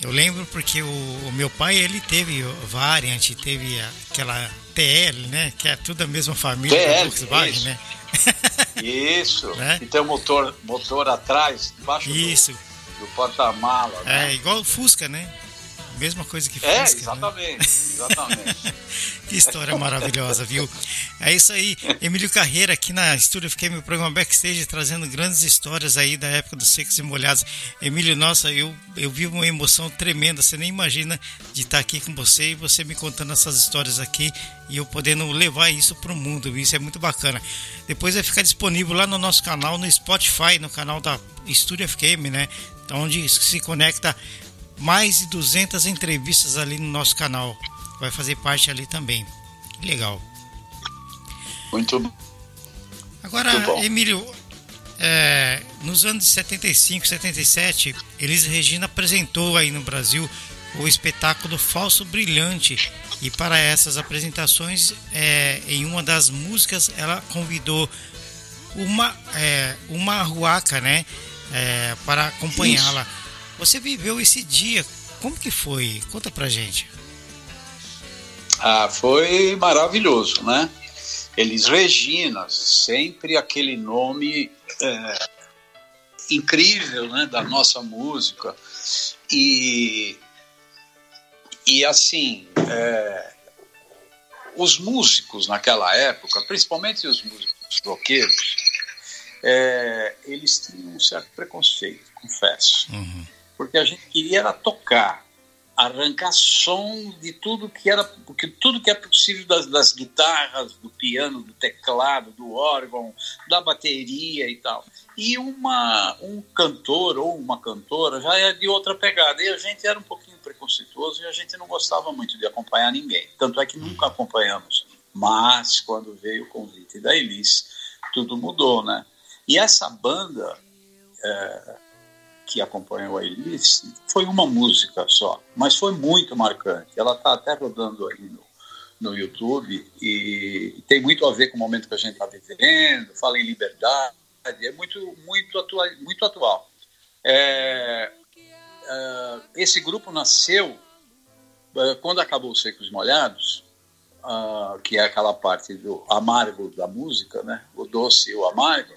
Speaker 1: eu lembro porque o, o, meu pai ele teve Variant, teve aquela TL, né? Que é tudo a mesma família
Speaker 4: TL,
Speaker 1: Volkswagen,
Speaker 4: isso.
Speaker 1: né?
Speaker 4: Isso. Né? E tem o motor, motor atrás, debaixo
Speaker 1: Isso.
Speaker 4: do, do porta-mala.
Speaker 1: Né? É, igual o Fusca, né? Mesma coisa que
Speaker 4: é, Fusca. É, exatamente, né? exatamente.
Speaker 1: que história maravilhosa, viu? É isso aí, Emílio Carreira aqui na Estúdio Fiquei meu programa Backstage trazendo grandes histórias aí da época dos secos e molhados. Emílio, nossa, eu, eu vivo uma emoção tremenda, você nem imagina de estar aqui com você e você me contando essas histórias aqui e eu podendo levar isso para o mundo, isso é muito bacana. Depois vai ficar disponível lá no nosso canal, no Spotify, no canal da Estúdio FKM, né? Onde se conecta mais de 200 entrevistas ali no nosso canal. Vai fazer parte ali também. Que legal.
Speaker 4: Muito bom.
Speaker 1: Agora, Muito bom. Emílio, é, nos anos 75, 77, Elis Regina apresentou aí no Brasil o espetáculo Falso Brilhante. E para essas apresentações, é, em uma das músicas, ela convidou uma, é, uma ruaca, né? É, para acompanhá-la. Você viveu esse dia, como que foi? Conta pra gente.
Speaker 4: Ah, foi maravilhoso, né? Elis Regina, sempre aquele nome é, incrível, né, da nossa música e e assim é, os músicos naquela época, principalmente os músicos roqueiros, é, eles tinham um certo preconceito, confesso. Uhum porque a gente queria era tocar, arrancar som de tudo que era, porque tudo que é possível das, das guitarras, do piano, do teclado, do órgão, da bateria e tal. E uma, um cantor ou uma cantora já é de outra pegada. E a gente era um pouquinho preconceituoso e a gente não gostava muito de acompanhar ninguém. Tanto é que nunca acompanhamos. Mas quando veio o convite da Elis, tudo mudou, né? E essa banda, é, que acompanhou a Elis foi uma música só, mas foi muito marcante. Ela está até rodando aí no, no YouTube e tem muito a ver com o momento que a gente está vivendo, fala em liberdade, é muito, muito, atual, muito atual. É, é, esse grupo nasceu é, quando acabou os Secos Molhados, uh, que é aquela parte do amargo da música, né? o doce e o amargo,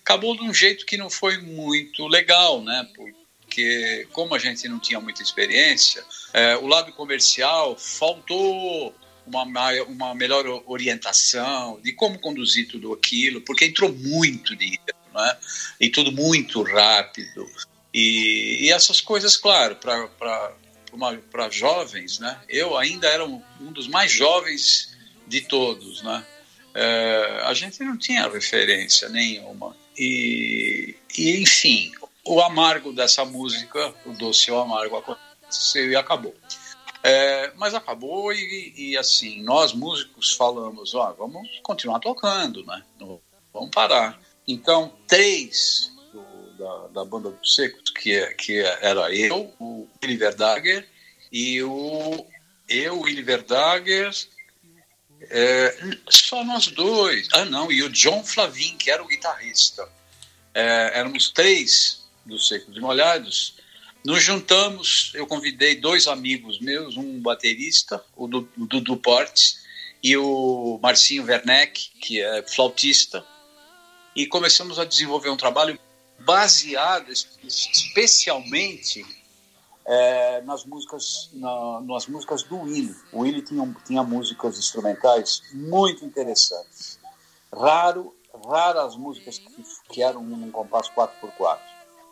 Speaker 4: acabou de um jeito que não foi muito legal, né? Porque como a gente não tinha muita experiência, é, o lado comercial faltou uma, uma melhor orientação de como conduzir tudo aquilo, porque entrou muito dinheiro, né? E tudo muito rápido. E, e essas coisas, claro, para jovens, né? Eu ainda era um, um dos mais jovens de todos, né? É, a gente não tinha referência nenhuma. E, e, enfim, o amargo dessa música, o doce e o amargo aconteceu e acabou. É, mas acabou e, e, assim, nós músicos falamos, ó, vamos continuar tocando, né? Não vamos parar. Então, três do, da, da banda dos Secos, que, é, que era eu, o Willy Verdager e o eu, Willy Verdager, é, só nós dois. Ah, não, e o John Flavin, que era o guitarrista. É, éramos três dos Secos e Molhados. Nos juntamos, eu convidei dois amigos meus, um baterista, o Dudu Portes, e o Marcinho Werneck, que é flautista, e começamos a desenvolver um trabalho baseado especialmente é, nas músicas na, nas músicas do Willy. O Willy tinha, tinha músicas instrumentais muito interessantes. Raro, raras músicas que, que eram num compasso 4x4.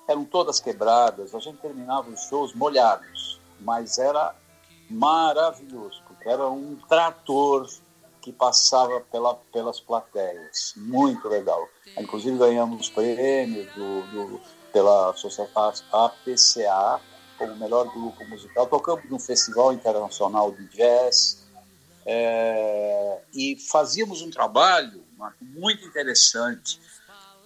Speaker 4: Eram todas quebradas, a gente terminava os shows molhados, mas era maravilhoso, porque era um trator que passava pela, pelas plateias. Muito legal. Inclusive ganhamos prêmio do, do, pela Sociedade APCA, como melhor grupo musical. Tocamos num festival internacional de jazz é, e fazíamos um trabalho muito interessante.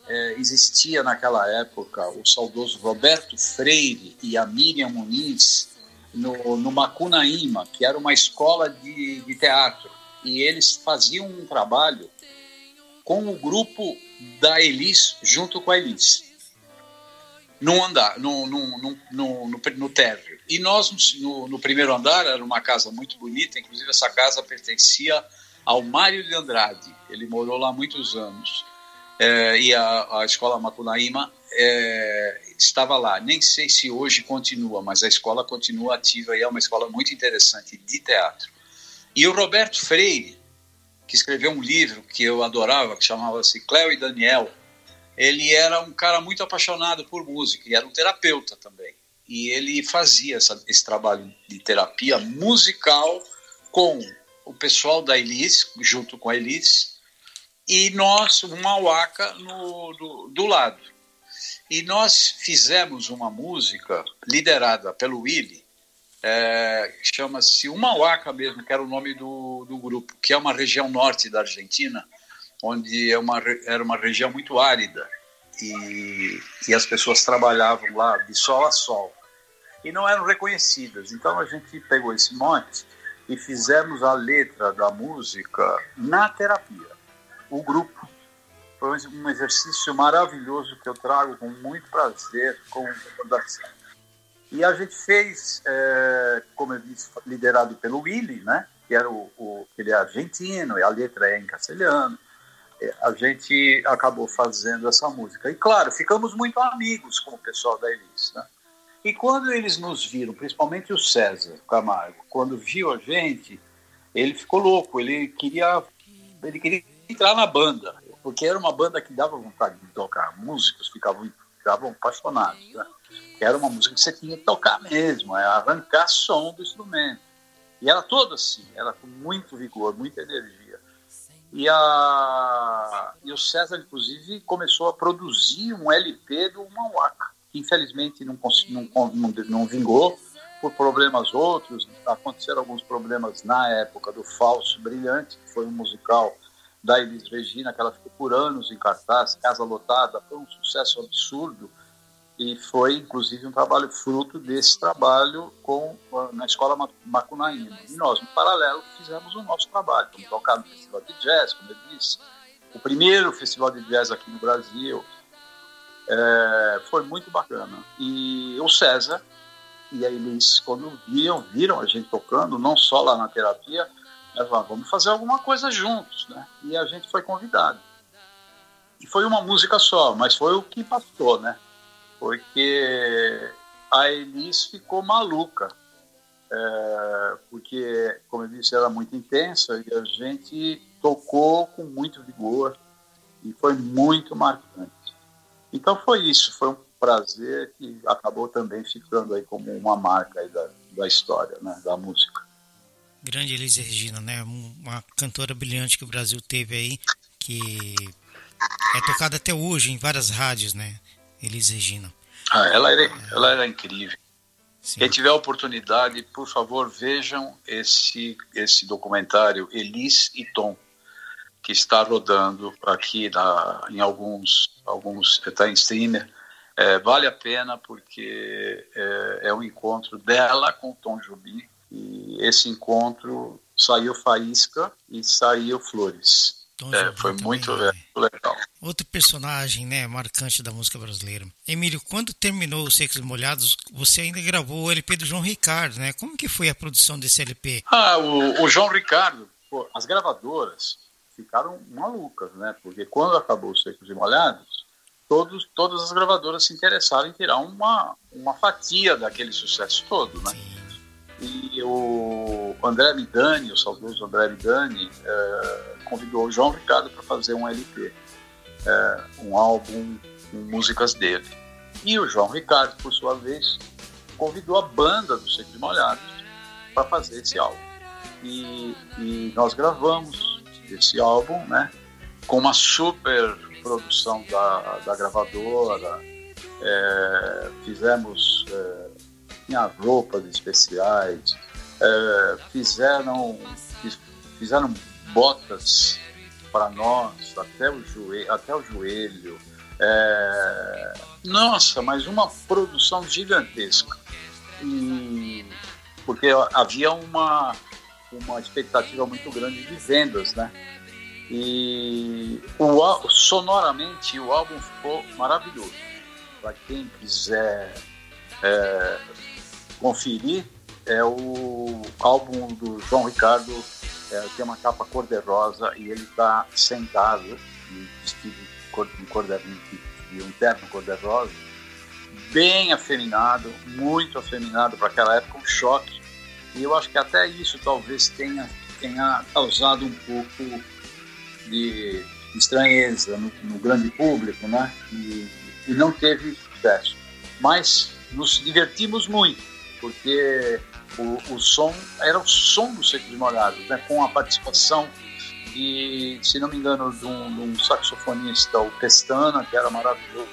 Speaker 4: É, existia naquela época o saudoso Roberto Freire e a Miriam Muniz no, no Macunaíma, que era uma escola de, de teatro. E eles faziam um trabalho com o grupo da Elis, junto com a Elis num andar, no, no, no, no térreo. E nós, no, no, primeiro andar, era uma casa muito bonita, inclusive essa casa pertencia ao Mário de Andrade, ele morou lá muitos anos. é, e a, a escola Macunaíma é, estava lá. Nem sei se hoje continua, mas a escola continua ativa e é uma escola muito interessante de teatro. E o Roberto Freire, que escreveu um livro que eu adorava, que chamava-se Cléo e Daniel, ele era um cara muito apaixonado por música e era um terapeuta também. E ele fazia essa, esse trabalho de terapia musical com o pessoal da Elis, junto com a Elis, e nós, uma Waka no, do, do lado. E nós fizemos uma música liderada pelo Willy, é, chama-se Umauaca mesmo, que era o nome do, do grupo, que é uma região norte da Argentina, onde é uma, era uma região muito árida e, e as pessoas trabalhavam lá de sol a sol e não eram reconhecidas. Então a gente pegou esse monte e fizemos a letra da música na terapia, o grupo. Foi um exercício maravilhoso que eu trago com muito prazer com recordação. E a gente fez, é, como eu disse, liderado pelo Willy, né? que era o, o, ele é argentino e a letra é em castelhano. A gente acabou fazendo essa música. E claro, ficamos muito amigos com o pessoal da Elis. Né? E quando eles nos viram, principalmente o César Camargo, quando viu a gente, ele ficou louco, ele queria, ele queria entrar na banda, porque era uma banda que dava vontade de tocar, músicos ficavam, ficavam apaixonados. Né? Era uma música que você tinha que tocar mesmo, é arrancar som do instrumento. E era toda assim, era com muito vigor, muita energia. E, a, e o César, inclusive, começou a produzir um LP do Mauaca que infelizmente não, não, não, não vingou por problemas outros. Aconteceram alguns problemas na época do Falso Brilhante, que foi um musical da Elis Regina, que ela ficou por anos em cartaz, Casa Lotada, foi um sucesso absurdo e foi inclusive um trabalho fruto desse trabalho com na escola Macunaíma. E nós, no paralelo, fizemos o nosso trabalho, fomos tocar no Festival de Jazz, como eu disse, o primeiro festival de jazz aqui no Brasil, é, foi muito bacana. E o César e a Elis, quando viram, viram a gente tocando, não só lá na terapia, falaram, vamos fazer alguma coisa juntos, né? E a gente foi convidado. E foi uma música só, mas foi o que passou, né? Porque a Elis ficou maluca, é, porque, como eu disse, era muito intensa e a gente tocou com muito vigor e foi muito marcante. Então foi isso, foi um prazer que acabou também ficando aí como uma marca da, da história, né, da música.
Speaker 1: Grande Elise Regina, né, uma cantora brilhante que o Brasil teve aí, que é tocada até hoje em várias rádios, né, Elise Regina.
Speaker 4: Ah, ela era, ela era incrível. Sim. Quem tiver a oportunidade, por favor, vejam esse, esse documentário Elis e Tom que está rodando aqui na, em alguns, alguns está em streamer. É, vale a pena porque é, é um encontro dela com o Tom Jobim e esse encontro saiu faísca e saiu flores. É, foi muito, é, legal.
Speaker 1: Outro personagem, né, marcante da música brasileira. Emílio, quando terminou os Secos e Molhados, você ainda gravou o LP do João Ricardo, né? Como que foi a produção desse LP?
Speaker 4: Ah, o, o João Ricardo, pô, as gravadoras ficaram malucas, né? Porque quando acabou os Secos e Molhados, todos, todas as gravadoras se interessaram em tirar uma, uma fatia daquele sucesso todo, né? E o André Midani, o saudoso André Midani, é, convidou o João Ricardo para fazer um LP, é, um álbum com músicas dele. E o João Ricardo, por sua vez, convidou a banda do Secos Molhados para fazer esse álbum. E, e nós gravamos desse álbum, né? Com uma super produção da, da gravadora, é, fizemos é, roupas especiais, é, fizeram fizeram botas para nós até o joelho, até o joelho. É, nossa, mas uma produção gigantesca. E, porque havia uma uma expectativa muito grande de vendas, né? E o, sonoramente o álbum ficou maravilhoso. Para quem quiser é, conferir, é o álbum do João Ricardo, é, tem uma capa cor-de-rosa e ele está sentado, vestido de, de um terno cor-de-rosa, bem afeminado, muito afeminado para aquela época, um choque. E eu acho que até isso talvez tenha, tenha causado um pouco de estranheza no, no grande público, né? E, e não teve sucesso. Mas nos divertimos muito, porque o, o som era o som dos Secos e Molhados, né? com a participação de, se não me engano, de um, de um, saxofonista, o Pestana, que era maravilhoso,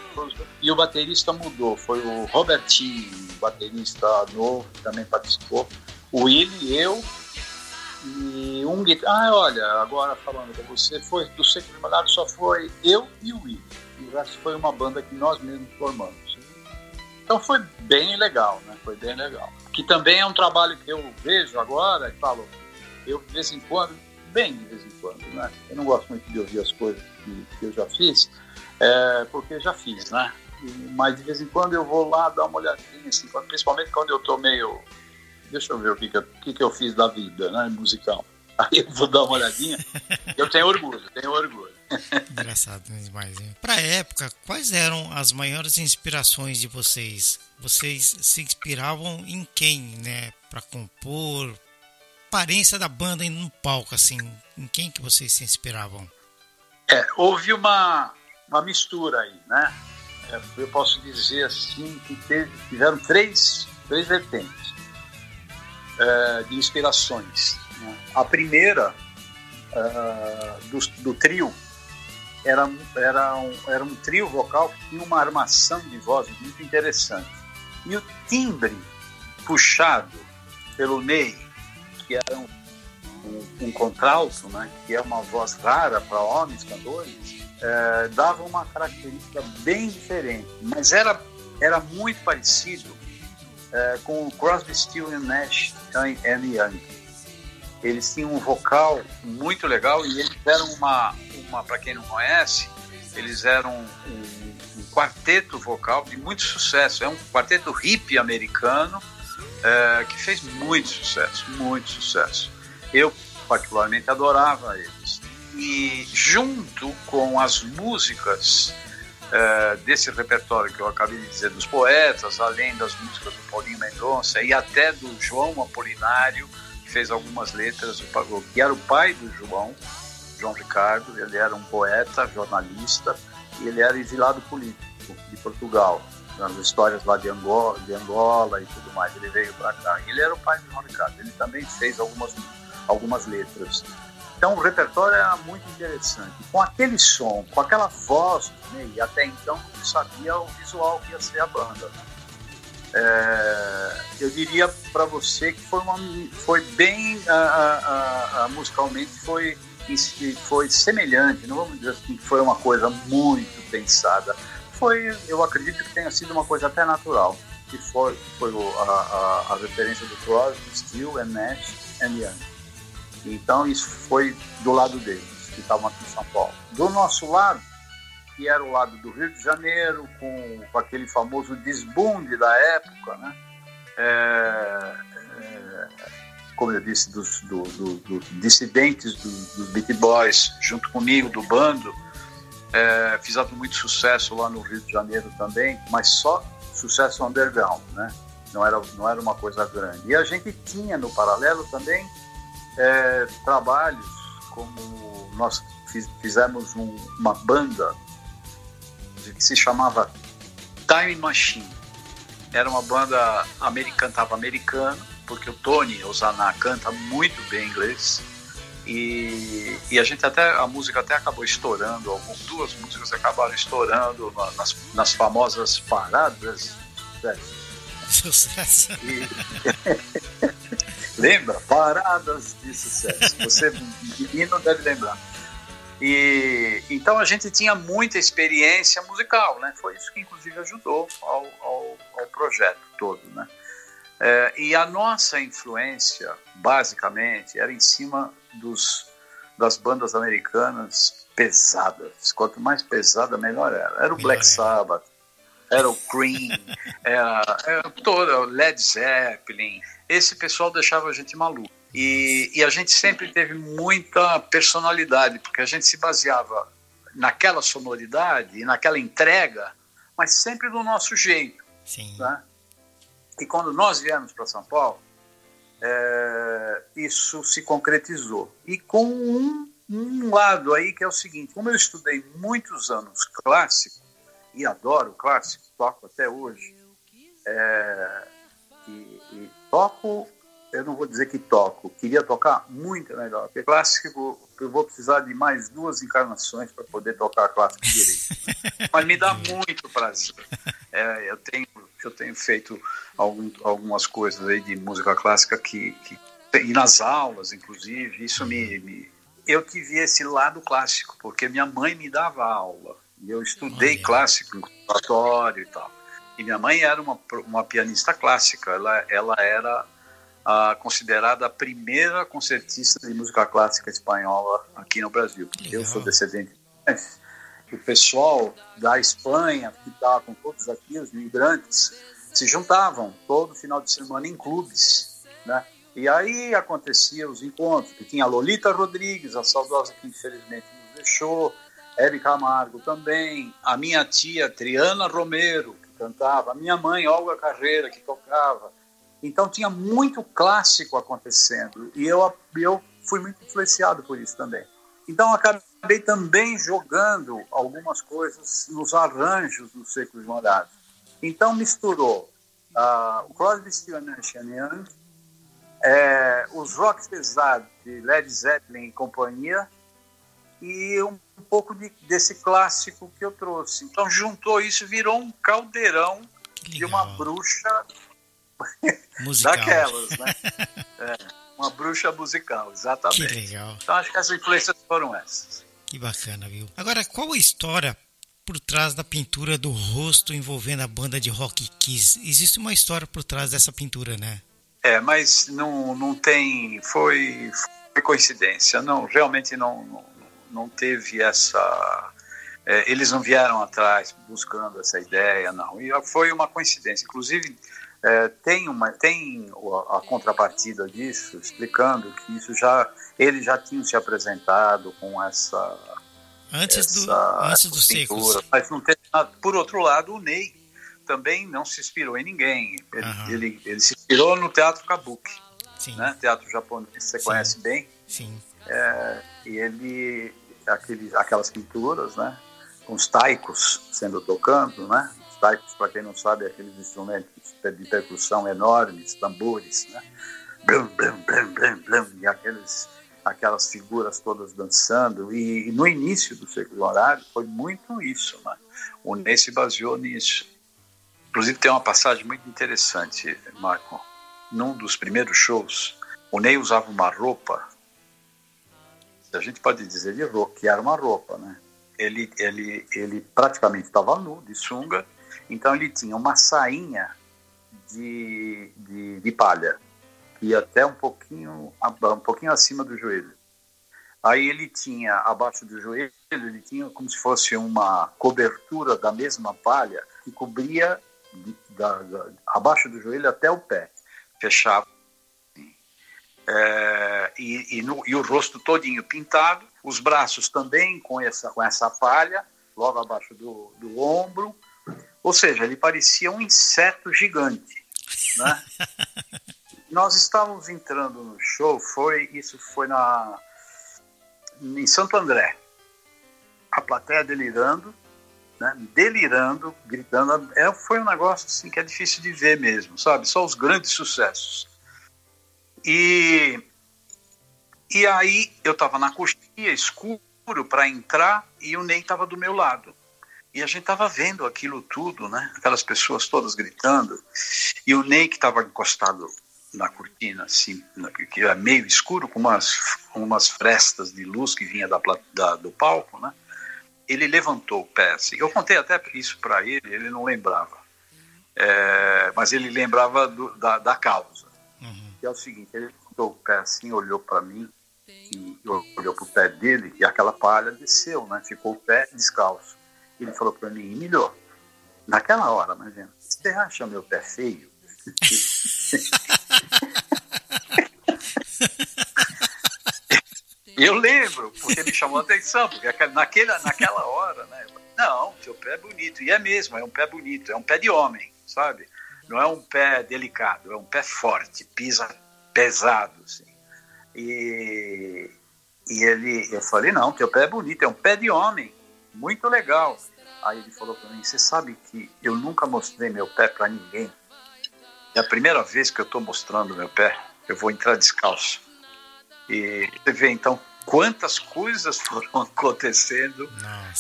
Speaker 4: e o baterista mudou, foi o Robertinho, baterista novo, que também participou, o Willi, eu e um guitarra. Ah, olha, agora falando com você, foi do Secos e Molhados só foi eu e o Willi, o resto foi uma banda que nós mesmos formamos. Então foi bem legal, né? Foi bem legal. Que também é um trabalho que eu vejo agora e falo, eu de vez em quando, bem de vez em quando, né? Eu não gosto muito de ouvir as coisas que, que eu já fiz, é, porque já fiz, né? Mas de vez em quando eu vou lá dar uma olhadinha, assim, principalmente quando eu tô meio. Deixa eu ver o que, que, eu, que, que eu fiz da vida, né? Musical. Aí eu vou dar uma olhadinha. Eu tenho orgulho, tenho orgulho.
Speaker 1: Engraçado demais. Para a época, quais eram as maiores inspirações de vocês? Vocês se inspiravam em quem, né? Para compor, aparência da banda no palco, assim, em quem que vocês se inspiravam?
Speaker 4: É, houve uma, uma mistura aí, né? É, eu posso dizer assim que teve, tiveram três, três vertentes é, de inspirações. Né? A primeira é, do, do trio era, era, um, era um trio vocal que tinha uma armação de voz muito interessante. E o timbre puxado pelo Ney, que era um, um, um contralto, né, que é uma voz rara para homens cantores, é, dava uma característica bem diferente, mas era, era muito parecido é, com o Crosby, Still Nash and Young. Eles tinham um vocal muito legal e eles deram uma, uma para quem não conhece, eles eram um, um, quarteto vocal de muito sucesso. É um quarteto hippie americano é, que fez muito sucesso, muito sucesso. Eu particularmente adorava eles. E junto com as músicas é, desse repertório que eu acabei de dizer dos poetas, além das músicas do Paulinho Mendonça e até do João Apolinário, fez algumas letras, que era o pai do João, João Ricardo, ele era um poeta, jornalista, e ele era exilado político de Portugal, nas histórias lá de Angola, de Angola e tudo mais. Ele veio para cá. Ele era o pai de João Ricardo, ele também fez algumas, algumas letras. Então o repertório era muito interessante. Com aquele som, com aquela voz, né, e até então não sabia o visual que ia ser a banda. É, eu diria para você que foi, uma, foi bem, a, a, a, musicalmente foi foi semelhante, não vamos dizer assim que foi uma coisa muito pensada. Foi, eu acredito que tenha sido uma coisa até natural, que foi, foi a, referência do Crosby, Steele and Nash and Young. Então isso foi do lado deles, que estavam aqui em São Paulo. Do nosso lado, que era o lado do Rio de Janeiro, com, com aquele famoso desbunde da época, né? É, é, como eu disse, dos, do, do, do dissidentes do, dos Beat Boys, junto comigo, do bando. É, fizeram muito sucesso lá no Rio de Janeiro também, mas só sucesso underground, né? Não era, não era uma coisa grande. E a gente tinha no paralelo também é, trabalhos como nós fizemos um, uma banda que se chamava Time Machine. Era uma banda americana, cantava americano, porque o Tony Ozaná canta muito bem inglês. E, e, a gente até a música até acabou estourando, algumas, duas músicas acabaram estourando nas, nas famosas paradas.
Speaker 1: Sucesso. E,
Speaker 4: lembra? Paradas de sucesso. Você menino deve lembrar. E então a gente tinha muita experiência musical, né? Foi isso que inclusive ajudou ao, ao, ao projeto todo, né? É, e a nossa influência, basicamente, era em cima dos, das bandas americanas pesadas. Quanto mais pesada, melhor era. Era o Black Sabbath, era o Cream, era, era todo, Led Zeppelin. Esse pessoal deixava a gente maluco. E, e, a gente sempre teve muita personalidade, porque a gente se baseava naquela sonoridade e naquela entrega, mas sempre do nosso jeito.
Speaker 1: Sim.
Speaker 4: Né? E quando nós viemos para São Paulo, é, isso se concretizou. E com um, um lado aí que é o seguinte: como eu estudei muitos anos clássico, e adoro clássico, toco até hoje, é, e, e toco eu não vou dizer que toco, queria tocar muito melhor, porque clássico eu vou precisar de mais duas encarnações para poder tocar clássico direito. Mas me dá muito prazer. É, eu, tenho, eu tenho feito algum, algumas coisas aí de música clássica que, que e nas aulas, inclusive, isso me, me, Eu tive esse lado clássico, porque minha mãe me dava aula. E eu estudei Olha. clássico em conservatório e tal. E minha mãe era uma, uma pianista clássica, ela, ela era a, considerada a primeira concertista de música clássica espanhola aqui no Brasil. Eu sou descendente de o pessoal da Espanha, que estava com todos aqui, os imigrantes, se juntavam todo final de semana em clubes, né? E aí acontecia os encontros, que tinha a Lolita Rodrigues, a saudosa que infelizmente nos deixou, Érica Camargo também, a minha tia Triana Romero, que cantava, a minha mãe Olga Carreira, que tocava, então tinha muito clássico acontecendo e eu, eu fui muito influenciado por isso também. Então acabei também jogando algumas coisas nos arranjos dos Secos Molhados. Então misturou uh, o Crosby, Stills Nash Young, é, os rocks pesados de Led Zeppelin e companhia e um, um pouco de, desse clássico que eu trouxe. Então juntou isso, virou um caldeirão de uma bruxa
Speaker 1: Musical.
Speaker 4: Daquelas, né? É, uma bruxa musical, exatamente.
Speaker 1: Que legal.
Speaker 4: Então acho que as influências foram essas.
Speaker 1: Que bacana, viu? Agora, qual a história por trás da pintura do rosto envolvendo a banda de rock Kiss? Existe uma história por trás dessa pintura, né?
Speaker 4: É, mas não, não tem. Foi, foi coincidência. Não, realmente não, não, não teve essa. É, eles não vieram atrás buscando essa ideia, não. E foi uma coincidência. Inclusive, é, tem uma tem a, contrapartida disso explicando que isso já eles já tinham se apresentado com essa
Speaker 1: antes
Speaker 4: essa,
Speaker 1: do antes dos secos
Speaker 4: mas não nada. por outro lado o Ney também não se inspirou em ninguém ele, uhum. ele, ele, se inspirou no teatro kabuki Sim. né teatro japonês você Sim. conhece bem
Speaker 1: Sim.
Speaker 4: É, e ele aquele, aquelas pinturas né com os taikos sendo tocando né taikos, para quem não sabe, é aqueles instrumentos de percussão enormes, tambores, né? Blum, blum, blum, blum, blum, e aqueles, aquelas figuras todas dançando. E, e no início do século horário foi muito isso, né? O Ney se baseou nisso. Inclusive tem uma passagem muito interessante, Marco. Num dos primeiros shows, o Ney usava uma roupa, a gente pode dizer de roupa, que era uma roupa, né? Ele, ele, ele praticamente estava nu, de sunga, então ele tinha uma sainha de, de, de palha, que ia até um pouquinho, um pouquinho acima do joelho. Aí ele tinha, abaixo do joelho, ele tinha como se fosse uma cobertura da mesma palha que cobria de, da, da, abaixo do joelho até o pé. Fechava. É, e, e, no, e, o rosto todinho pintado, os braços também com essa, com essa palha, logo abaixo do, do ombro, ou seja, ele parecia um inseto gigante. Né? Nós estávamos entrando no show, foi isso foi na em Santo André. A plateia delirando, né? delirando, gritando. É, foi um negócio assim que é difícil de ver mesmo, sabe? Só os grandes sucessos. E e aí eu estava na coxinha, escuro para entrar, e o Ney estava do meu lado. E a gente estava vendo aquilo tudo, né? Aquelas pessoas todas gritando. E o Ney, que estava encostado na cortina, assim, que era meio escuro, com umas, umas frestas de luz que vinha da, da, do palco, né? Ele levantou o pé, assim. Eu contei até isso para ele, ele não lembrava. É, mas ele lembrava do, da, da causa. Uhum. Que é o seguinte, ele levantou o pé assim, olhou para mim, e olhou para o pé dele, e aquela palha desceu, né? Ficou o pé descalço. Ele falou para mim, Emílio, naquela hora, imagina, você acha meu pé feio? Eu lembro, porque me chamou a atenção, porque naquela, naquela hora, né? Não, seu pé é bonito. E é mesmo, é um pé bonito, é um pé de homem, sabe? Não é um pé delicado, é um pé forte, pisa pesado, assim. E, e ele, eu falei, não, teu pé é bonito, é um pé de homem, muito legal. Aí ele falou para mim, você sabe que eu nunca mostrei meu pé para ninguém. É a primeira vez que eu estou mostrando meu pé, eu vou entrar descalço. E você vê então quantas coisas foram acontecendo,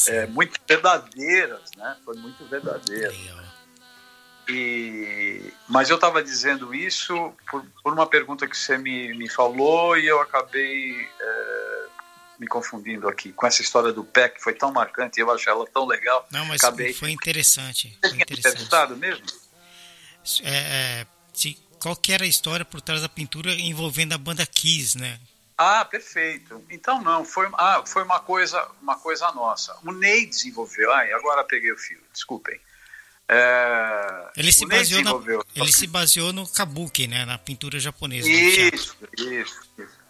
Speaker 4: é, muito verdadeiras, né? Foi muito verdadeiro. E, mas eu estava dizendo isso por, por, uma pergunta que você me, me falou e eu acabei é, me confundindo aqui com essa história do pé que foi tão marcante eu achei ela tão legal.
Speaker 1: Não, mas
Speaker 4: acabei...
Speaker 1: foi interessante.
Speaker 4: Você tinha interessante. mesmo?
Speaker 1: É, é, qual era a história por trás da pintura envolvendo a banda Kiss, né?
Speaker 4: Ah, perfeito. Então não, foi, ah, foi uma coisa uma coisa nossa. O Ney desenvolveu. Ai, agora peguei o fio, desculpem.
Speaker 1: É, ele se baseou na, ele se baseou no kabuki, né, na pintura japonesa.
Speaker 4: Isso, isso, isso.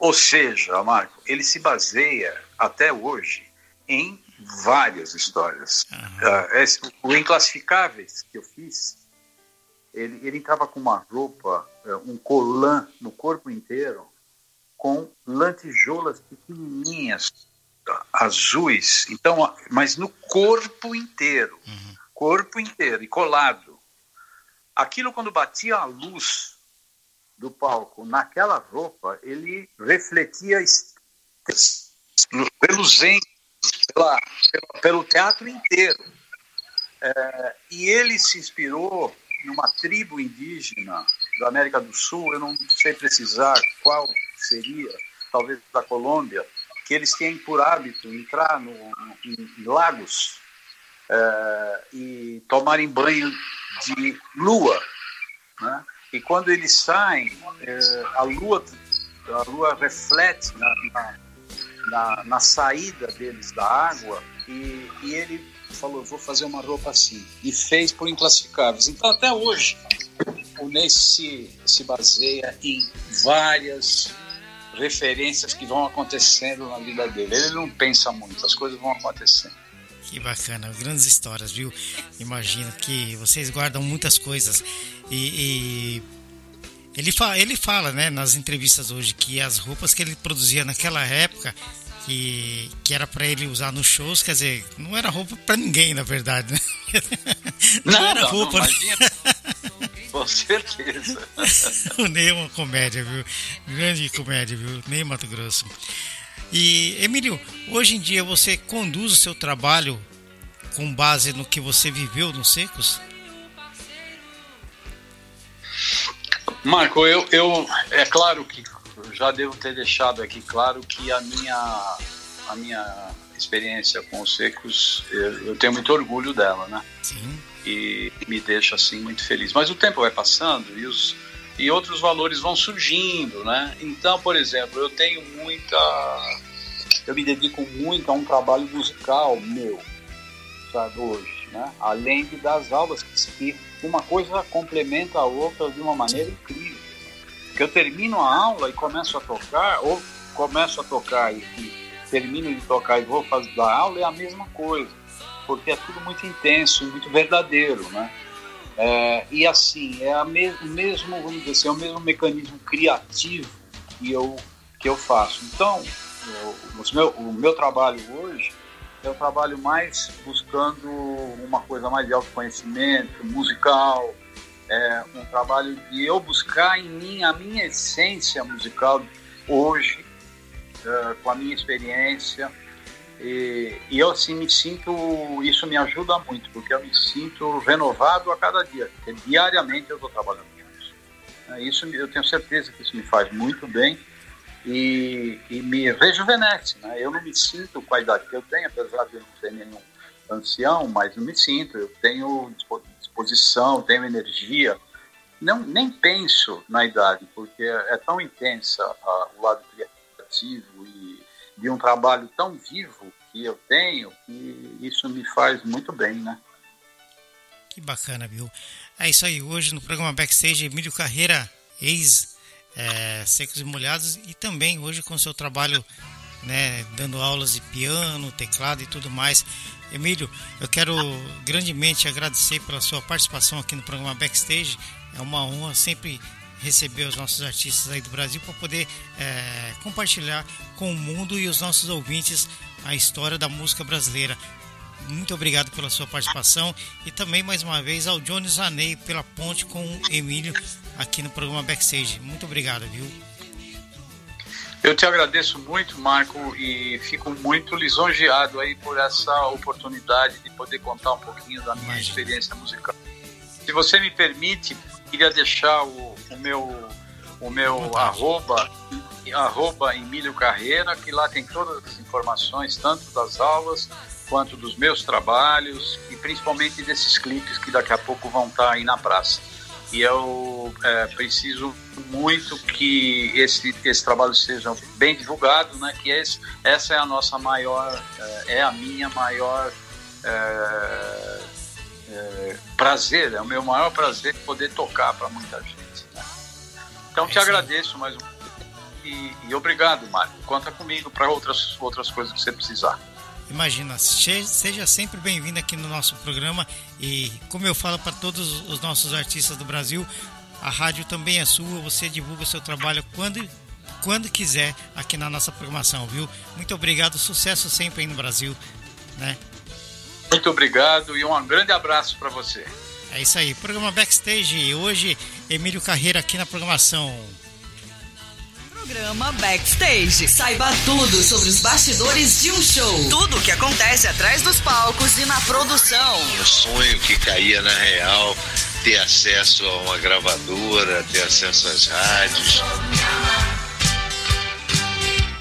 Speaker 4: Ou seja, Marco, ele se baseia até hoje em várias histórias. Uh, esse, o Inclassificáveis que eu fiz, ele, ele estava com uma roupa, é, um colã no corpo inteiro, com lantejoulas pequenininhas, azuis, então, mas no corpo inteiro, uhum. corpo inteiro e colado. Aquilo quando batia a luz do palco naquela roupa, ele refletia reluzente pela, pelo teatro inteiro. É, e ele se inspirou numa tribo indígena da América do Sul, eu não sei precisar qual seria, talvez da Colômbia, que eles têm por hábito entrar no, no, em lagos é, e tomarem banho de lua. Né? E quando eles saem, é, a lua a lua reflete na, na, na, na saída deles da água e, e ele falou, vou fazer uma roupa assim. E fez por inclassificáveis. Então, até hoje, o Ney se, se baseia em várias referências que vão acontecendo na vida dele. Ele não pensa muito, as coisas vão acontecendo.
Speaker 1: Que bacana, grandes histórias, viu? Imagino que vocês guardam muitas coisas. E, e ele, fala, ele fala, né, nas entrevistas hoje, que as roupas que ele produzia naquela época que, que era para ele usar nos shows, quer dizer, não era roupa para ninguém, na verdade, né?
Speaker 4: Não, não era roupa. Não, né? Com certeza.
Speaker 1: o Ney é uma comédia, viu? Grande comédia, viu? Ney Mato Grosso. E, Emílio, hoje em dia você conduz o seu trabalho com base no que você viveu nos Secos?
Speaker 4: Marco, eu, eu é claro que já devo ter deixado aqui claro que a minha, a minha experiência com os secos, eu, eu tenho muito orgulho dela, né?
Speaker 1: Sim.
Speaker 4: E me deixa assim muito feliz. Mas o tempo vai passando e os e outros valores vão surgindo, né? Então, por exemplo, eu tenho muita eu me dedico muito a um trabalho musical meu, sabe, hoje, né? Além de das aulas que uma coisa complementa a outra de uma maneira incrível que eu termino a aula e começo a tocar, ou começo a tocar e, e termino de tocar e vou fazer a aula, é a mesma coisa, porque é tudo muito intenso, muito verdadeiro, né? É, e assim, é a me mesmo, vamos dizer assim, é o mesmo mecanismo criativo que eu, que eu faço. Então, o, meu, o meu trabalho hoje é o trabalho mais buscando uma coisa mais de autoconhecimento, musical, é um trabalho de eu buscar em mim a minha essência musical hoje, é, com a minha experiência. E, e, eu assim me sinto, isso me ajuda muito, porque eu me sinto renovado a cada dia, porque diariamente eu estou trabalhando com isso. É, isso eu tenho certeza que isso me faz muito bem e, e me rejuvenesce. Né? Eu não me sinto com a idade que eu tenho, apesar de eu não ser nenhum ancião, mas não me sinto. Eu tenho disposição, tenho energia. Não, nem penso na idade, porque é tão intensa a, o lado criativo e de um trabalho tão vivo que eu tenho isso me faz muito bem, né?
Speaker 1: Que bacana, viu? É isso aí. Hoje no programa Backstage, Emílio Carreira, ex é, Secos e Molhados e também hoje com seu trabalho né, dando aulas de piano, teclado e tudo mais. Emílio, eu quero grandemente agradecer pela sua participação aqui no programa Backstage. É uma honra sempre receber os nossos artistas aí do Brasil para poder é, compartilhar com o mundo e os nossos ouvintes a história da música brasileira. Muito obrigado pela sua participação e também mais uma vez ao Johnny Zanei pela ponte com o Emílio aqui no programa Backstage. Muito obrigado, viu?
Speaker 4: Eu te agradeço muito, Marco, e fico muito lisonjeado aí por essa oportunidade de poder contar um pouquinho da minha Imagina. experiência musical. Se você me permite, queria deixar o, o meu o meu arroba, arroba Emílio Carreira, que lá tem todas as informações, tanto das aulas quanto dos meus trabalhos e principalmente desses clipes que daqui a pouco vão estar aí na praça. E eu é, preciso muito que esse, esse trabalho seja bem divulgado, né? Que esse, essa é a nossa maior, é, é a minha maior é, é, prazer, é o meu maior prazer poder tocar para muita gente. Né? Então te agradeço mais um e, e obrigado, Mário. Conta comigo para outras, outras coisas que você precisar.
Speaker 1: Imagina, seja sempre bem-vindo aqui no nosso programa e como eu falo para todos os nossos artistas do Brasil, a rádio também é sua, você divulga o seu trabalho quando quando quiser aqui na nossa programação, viu? Muito obrigado, sucesso sempre aí no Brasil, né?
Speaker 4: Muito obrigado e um grande abraço para você.
Speaker 1: É isso aí, programa Backstage. Hoje, Emílio Carreira aqui na programação.
Speaker 2: Programa Backstage. Saiba tudo sobre os bastidores de um show. Tudo o que acontece atrás dos palcos e na produção.
Speaker 3: Um sonho que caía na real, ter acesso a uma gravadora, ter acesso às rádios.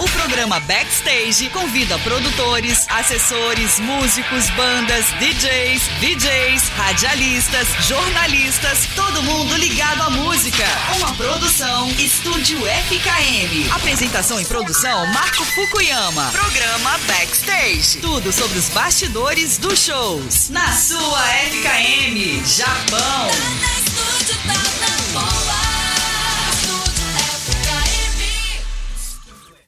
Speaker 2: O programa Backstage convida produtores, assessores, músicos, bandas, DJs, VJs, radialistas, jornalistas, todo mundo ligado à música. Uma produção Estúdio FKM. Apresentação e produção Marco Fukuyama. Programa Backstage. Tudo sobre os bastidores dos shows. Na sua FKM, Japão. Tá na estúdio, tá na.